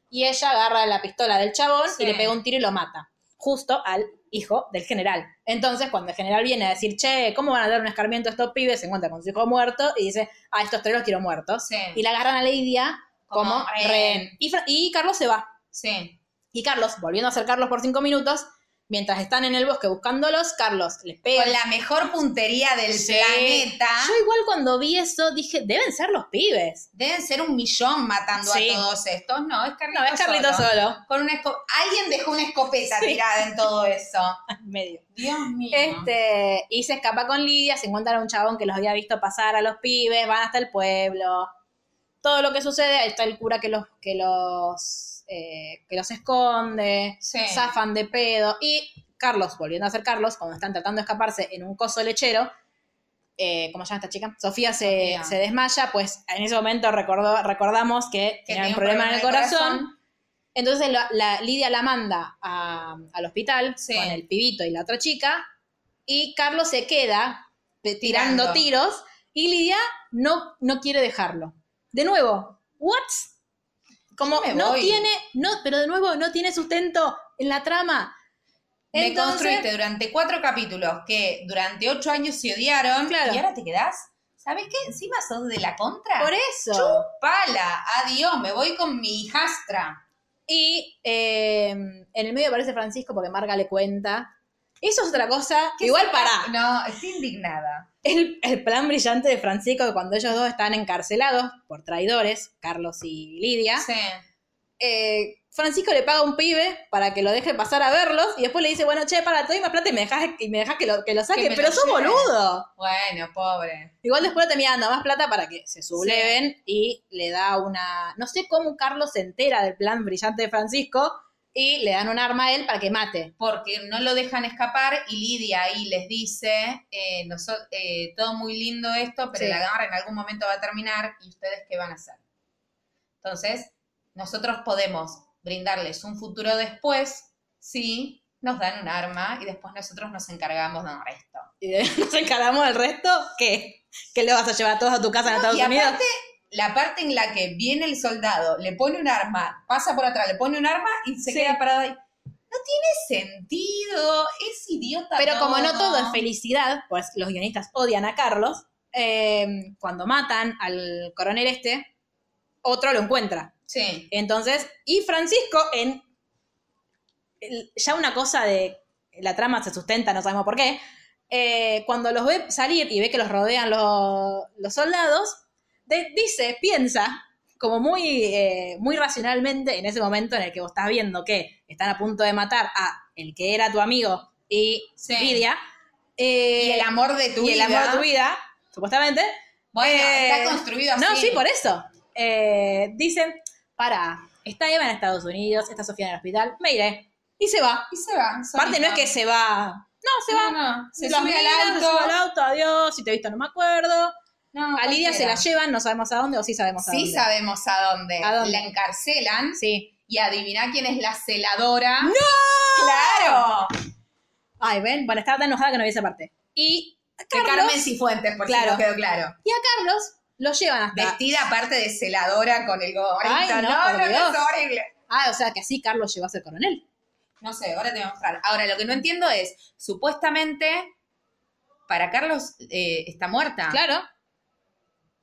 S4: y ella agarra la pistola del chabón
S5: Sí.
S4: y le pega un tiro y lo mata, justo al hijo del general. Entonces, cuando el general viene a decir, che, ¿cómo van a dar un escarmiento a estos pibes? Se encuentra con su hijo muerto y dice, ah, estos tres los quiero muertos.
S5: Sí.
S4: Y la agarran a Lidia como,
S5: Como rehén.
S4: rehén. Y, y Carlos se va.
S5: Sí.
S4: Y Carlos, volviendo a ser Carlos por cinco minutos, mientras están en el bosque buscándolos, Carlos les pega.
S5: Con la mejor puntería del
S4: Sí.
S5: planeta.
S4: Yo igual cuando vi eso dije, deben ser los pibes.
S5: Deben ser un millón matando
S4: Sí.
S5: a todos estos. No, es Carlitos
S4: No, es Carlitos solo.
S5: Con una Alguien dejó una escopeta
S4: Sí.
S5: tirada en todo eso.
S4: Medio.
S5: Dios mío.
S4: Este, y se escapa con Lidia, se encuentran a un chabón que los había visto pasar a los pibes, van hasta el pueblo. Todo lo que sucede, ahí está el cura que los, que los, eh, que los esconde,
S5: Sí.
S4: zafan de pedo. Y Carlos, volviendo a ser Carlos, cuando están tratando de escaparse en un coso lechero, eh, ¿cómo se llama esta chica? Sofía se,
S5: Sofía.
S4: se desmaya, pues en ese momento recordó, recordamos que,
S5: Que
S4: tenía un
S5: tenía
S4: problema en el corazón. Entonces la, la- Lidia la manda a- al hospital
S5: Sí.
S4: con el pibito y la otra chica y Carlos se queda tirando,
S5: Tirando.
S4: tiros y Lidia no, no quiere dejarlo. De nuevo, ¿what? Como no
S5: voy.
S4: tiene, no, pero de nuevo no tiene sustento en la trama.
S5: Me
S4: Entonces-
S5: construiste durante cuatro capítulos que durante ocho años se odiaron
S4: Claro.
S5: y ahora te quedás. ¿Sabes qué? Encima sos de la contra.
S4: Por eso.
S5: Pala, adiós, me voy con mi hijastra.
S4: Y eh, en el medio aparece Francisco porque Marga le cuenta. Eso es otra cosa.
S5: ¿Qué
S4: Igual para.
S5: No, estoy indignada.
S4: El, el plan brillante de Francisco, que cuando ellos dos están encarcelados por traidores, Carlos y Lidia,
S5: Sí.
S4: eh, Francisco le paga a un pibe para que lo deje pasar a verlos y después le dice, bueno, che, para, te doy más plata y me dejas, y me dejas que, lo, que lo saque,
S5: Que
S4: pero
S5: lo
S4: sos boludo.
S5: Bueno, pobre.
S4: Igual después le termina dando más plata para que se subleven y le da una... No sé cómo Carlos se entera del plan brillante de Francisco y le dan un arma a él para que mate.
S5: Porque no lo dejan escapar y Lidia ahí les dice, eh, noso- eh, todo muy lindo esto, pero
S4: Sí.
S5: la guerra en algún momento va a terminar y ustedes qué van a hacer. Entonces, nosotros podemos brindarles un futuro después si nos dan un arma y después nosotros nos encargamos del resto.
S4: Y de- nos encargamos del resto, ¿qué? ¿Qué le vas a llevar a todos a tu casa en Estados
S5: y
S4: Unidos?
S5: La parte en la que viene el soldado, le pone un arma, pasa por atrás, le pone un arma y se
S4: Sí.
S5: queda parado ahí. No tiene sentido, es idiota.
S4: Pero como no todo es felicidad, pues los guionistas odian a Carlos, eh, cuando matan al coronel este, otro lo encuentra.
S5: Sí.
S4: Entonces, y Francisco en ya una cosa de la trama se sustenta, no sabemos por qué, eh, cuando los ve salir y ve que los rodean los, los soldados, de- dice, piensa, como muy, eh, muy racionalmente en ese momento en el que vos estás viendo que están a punto de matar a el que era tu amigo y
S5: Sí.
S4: Lidia, eh,
S5: Y el amor de tu
S4: y el
S5: vida.
S4: amor de tu vida, supuestamente,
S5: Bueno,
S4: Eh,
S5: está construido así.
S4: no, sí, por eso. Eh, dicen, para, está Eva en Estados Unidos, está Sofía en el hospital, me iré. Y se va.
S5: Y se va.
S4: Aparte no es que se va. No, se va.
S5: No, se
S4: Los
S5: sube al
S4: se
S5: auto.
S4: sube al auto, adiós, si te he visto no me acuerdo.
S5: No,
S4: A Lidia se la llevan, no sabemos a dónde, o sí sabemos a
S5: Sí
S4: dónde.
S5: sabemos a dónde.
S4: ¿A dónde?
S5: La encarcelan
S4: Sí.
S5: y adivina quién es la celadora.
S4: ¡No!
S5: ¡Claro!
S4: Ay, ven, bueno, estaba tan enojada que no vi esa parte. Y a Carlos,
S5: Carmen Cifuentes, por
S4: Claro.
S5: si no quedó claro.
S4: y a Carlos lo llevan hasta...
S5: Vestida aparte de celadora con el gorrito.
S4: Ay, no,
S5: no, no, no, es horrible.
S4: Ah, o sea que así Carlos llegó a ser coronel.
S5: No sé, ahora te voy a mostrar. Ahora, lo que no entiendo es, supuestamente, para Carlos eh, está muerta.
S4: Claro.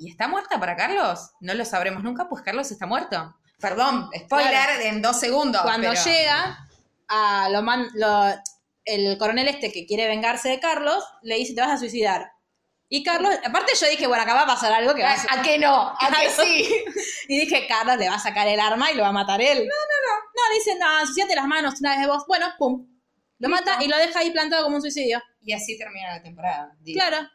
S5: ¿Y está muerta para Carlos? No lo sabremos nunca, pues Carlos está muerto. Perdón, spoiler
S4: Claro.
S5: en dos segundos.
S4: Cuando
S5: pero-
S4: llega, a lo man- lo- el coronel este que quiere vengarse de Carlos, le dice, te vas a suicidar. Y Carlos, aparte yo dije, bueno, acá va a pasar algo que va a
S5: ¿A, a qué no? ¿A qué
S4: Claro.
S5: sí?
S4: Y dije, Carlos le va a sacar el arma y lo va a matar él. No, no, no. No, le dice, no, ensuciate las manos una vez de vos. Bueno, pum. Lo mata y lo deja ahí plantado como un suicidio.
S5: Y así termina la temporada. digo.
S4: Claro.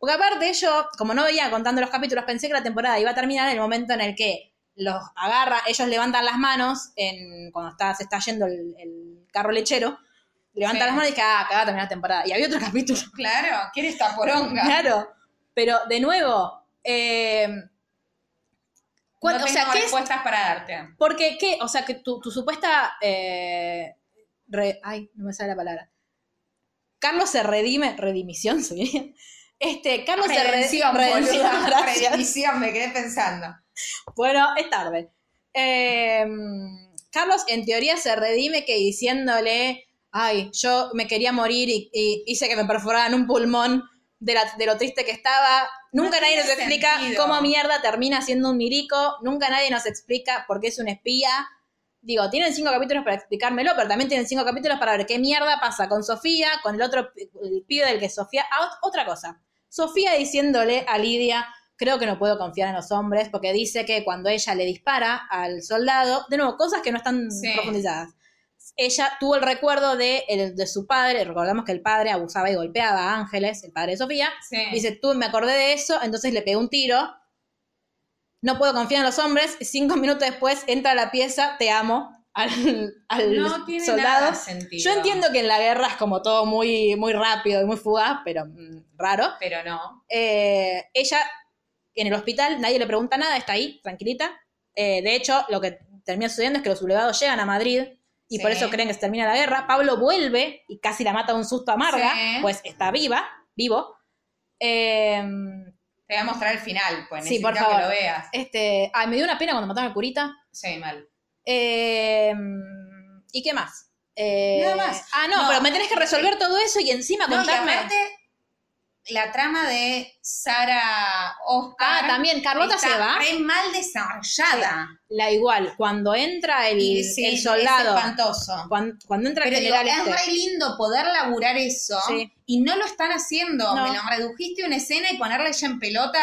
S4: Porque aparte yo, como no veía contando los capítulos, pensé que la temporada iba a terminar en el momento en el que los agarra, ellos levantan las manos en, cuando está, se está yendo el, el carro lechero, levantan
S5: Sí.
S4: las manos y dije, ah, acá va a terminar la temporada. Y había otro capítulo.
S5: Claro, ¿quiere esta poronga?
S4: Claro. Pero de nuevo, eh, ¿cuál-
S5: no
S4: o sea,
S5: tengo respuestas para darte.
S4: Porque, ¿qué? O sea, que tu, tu supuesta. eh, re- ay, no me sale la palabra. Carlos se redime. Redimisión, diría. Este, Carlos
S5: Redención,
S4: redención,
S5: me quedé pensando.
S4: Bueno, es tarde. Eh, Carlos, en teoría, se redime que diciéndole. Ay, yo me quería morir y, y hice que me perforaran un pulmón de, la- de lo triste que estaba. Nunca
S5: No
S4: nadie nos explica cómo mierda termina siendo un milico. Nunca nadie nos explica por qué es un espía. Digo, tienen cinco capítulos para explicármelo, pero también tienen cinco capítulos para ver qué mierda pasa con Sofía, con el otro el pibe del que Sofía. Ah, ot- otra cosa. Sofía diciéndole a Lidia, creo que no puedo confiar en los hombres, porque dice que cuando ella le dispara al soldado, de nuevo, cosas que no están
S5: Sí.
S4: profundizadas. Ella tuvo el recuerdo de, el- de su padre, recordamos que el padre abusaba y golpeaba a Ángeles, el padre de Sofía,
S5: Sí.
S4: Dice, tú me acordé de eso, entonces le pegué un tiro. No puedo confiar en los hombres. Cinco minutos después entra a la pieza, te amo, al, al
S5: no tiene
S4: soldado.
S5: nada sentido.
S4: Yo entiendo que en la guerra es como todo muy, muy rápido y muy fugaz, pero mm, raro.
S5: Pero no.
S4: Eh, ella en el hospital, nadie le pregunta nada, está ahí, tranquilita. Eh, de hecho, lo que termina sucediendo es que los sublevados llegan a Madrid y
S5: Sí.
S4: por eso creen que se termina la guerra. Pablo vuelve y casi la mata de un susto a Marga,
S5: Sí.
S4: pues está viva, vivo. Eh,
S5: Te voy a mostrar el final, pues
S4: Sí, por favor.
S5: que lo veas.
S4: este, ay, me dio una pena cuando mataron al curita.
S5: Sí, mal.
S4: Eh, ¿Y qué más? Eh,
S5: Nada más.
S4: Ah, no,
S5: No.
S4: pero me tenés que resolver todo eso y encima
S5: No, y
S4: contarme.
S5: aparte, la trama de Sara Oscar.
S4: ah, también Carlota
S5: está
S4: se va.
S5: re mal desarrollada.
S4: La igual, cuando entra el,
S5: Y sí,
S4: el
S5: es
S4: soldado,
S5: espantoso.
S4: cuando, cuando entra
S5: Pero
S4: el
S5: digo,
S4: general
S5: es
S4: este.
S5: re lindo poder laburar eso
S4: Sí.
S5: y no lo están haciendo.
S4: No.
S5: Me lo redujiste una escena y ponerle ella en pelota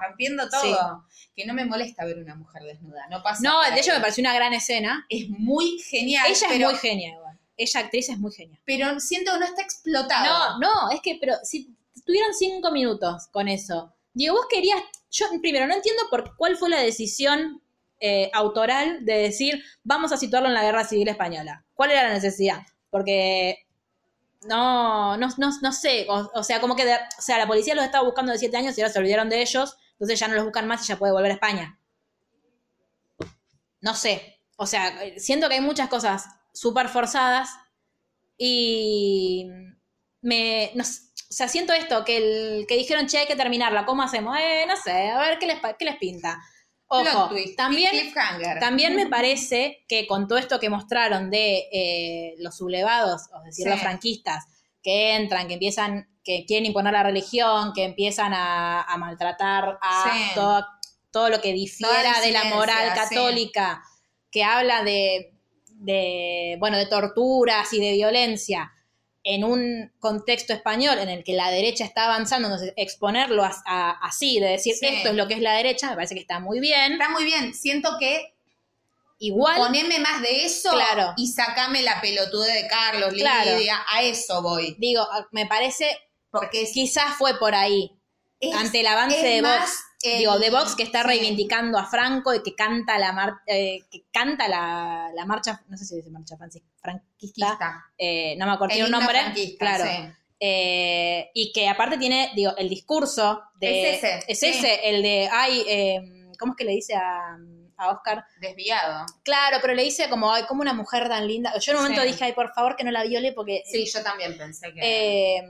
S5: rompiendo todo. Que no me molesta ver una mujer desnuda. No pasa
S4: No, de hecho me pareció una gran escena.
S5: Es muy genial.
S4: Ella
S5: pero,
S4: es muy genia igual. Ella actriz es muy genia.
S5: pero siento que no está explotado.
S4: No, no, es que, pero si tuvieron cinco minutos con eso. Digo, vos querías, yo primero no entiendo por cuál fue la decisión eh, autoral de decir, vamos a situarlo en la guerra civil española. ¿Cuál era la necesidad? Porque no, no, no, no sé, o, o sea, como que, de- o sea, la policía los estaba buscando de siete años y ahora se olvidaron de ellos, entonces ya no los buscan más y ya puede volver a España. No sé, o sea, siento que hay muchas cosas súper forzadas y me, no o sea, siento esto, que, el, que dijeron, che, hay que terminarla, ¿cómo hacemos? Eh, no sé, a ver qué les, qué les pinta. Ojo,
S5: twist,
S4: también, también me parece que con todo esto que mostraron de eh, los sublevados, es decir,
S5: Sí.
S4: los franquistas, que entran, que empiezan, que quieren imponer la religión, que empiezan a, a maltratar a
S5: Sí.
S4: todo, todo lo que difiera de la moral
S5: sí.
S4: católica, que habla de, de, bueno, de torturas y de violencia en un contexto español en el que la derecha está avanzando, entonces exponerlo a- a- así, de decir
S5: Sí.
S4: esto es lo que es la derecha, me parece que está muy bien.
S5: Está muy bien. Siento que
S4: Igual,
S5: poneme más de eso
S4: Claro.
S5: y sacame la pelotuda de Carlos,
S4: Claro.
S5: Lidia. A eso voy.
S4: digo, me parece,
S5: Porque
S4: quizás fue por ahí,
S5: es-
S4: ante el avance
S5: es
S4: de
S5: más
S4: Vox. Digo, de Vox que está reivindicando a Franco y que canta la mar- eh, que canta la, la marcha, no sé si dice marcha francis- franquista, eh, no me acuerdo, tiene un nombre, claro,
S5: sí.
S4: Eh, y que aparte tiene, digo, el discurso de...
S5: Es ese,
S4: Es
S5: sí.
S4: ese, el de, ay, eh, ¿cómo es que le dice a, a Oscar?
S5: Desviado.
S4: Claro, pero le dice como, ay, como una mujer tan linda. Yo en un momento
S5: Sí.
S4: dije, ay, por favor, que no la viole porque...
S5: Sí, yo también pensé que.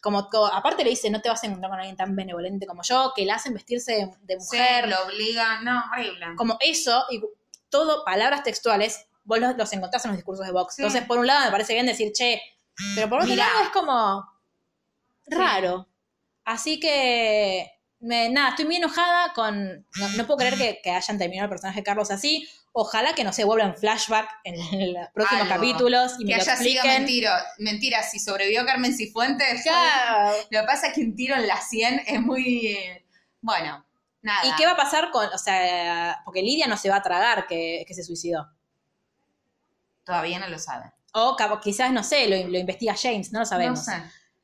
S4: Como, co- aparte le dice, no te vas a encontrar con alguien tan benevolente como yo, que la hacen vestirse de, de
S5: Sí,
S4: mujer,
S5: lo obliga. No, horrible.
S4: como eso, y todo, palabras textuales, vos los, los encontrás en los discursos de Vox.
S5: Sí.
S4: Entonces, por un lado me parece bien decir, che, pero por otro
S5: Mirá.
S4: lado es como raro. Así que, me- nada, estoy muy enojada con, no, no puedo creer que, que hayan terminado el personaje de Carlos así. Ojalá que no se vuelva en flashback en, en los próximos
S5: Algo.
S4: capítulos y me
S5: que
S4: lo
S5: haya sido
S4: expliquen.
S5: mentira. Mentira, si sobrevivió Carmen Cifuentes.
S4: Claro.
S5: Lo que pasa es que un tiro en la 100 es muy. Bueno, nada.
S4: ¿Y qué va a pasar con, o sea, porque Lidia no se va a tragar que, que se suicidó?
S5: Todavía no lo sabe.
S4: O cabo- quizás, no sé, lo, lo investiga James, no lo sabemos.
S5: No sé.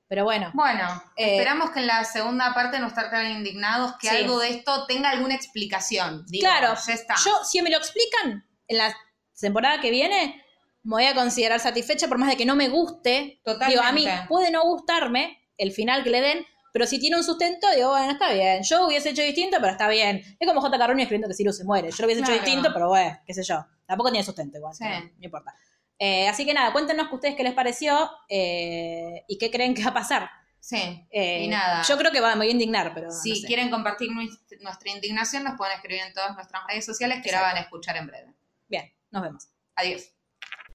S4: Pero bueno,
S5: Bueno,
S4: Eh,
S5: esperamos que en la segunda parte no estar tan indignados, que
S4: Sí.
S5: algo de esto tenga alguna explicación. Digo,
S4: claro,
S5: ya está.
S4: yo, si me lo explican en la temporada que viene, me voy a considerar satisfecha por más de que no me guste.
S5: Totalmente.
S4: Digo, a mí puede no gustarme el final que le den, pero si tiene un sustento, digo, bueno, está bien. Yo hubiese hecho distinto, pero está bien. Es como J. Carroni escribiendo que Cyrus se muere. Yo lo hubiese
S5: Claro.
S4: hecho distinto, pero bueno, qué sé yo. Tampoco tiene sustento igual,
S5: Sí.
S4: no importa. Eh, así que nada, cuéntenos que ustedes qué les pareció eh, y qué creen que va a pasar.
S5: Sí.
S4: Eh,
S5: y nada.
S4: Yo creo que va, me voy a indignar, pero.
S5: si
S4: no sé.
S5: quieren compartir nues- nuestra indignación, nos pueden escribir en todas nuestras redes sociales que la
S4: Exacto.
S5: van a escuchar en breve.
S4: Bien, nos vemos.
S5: Adiós.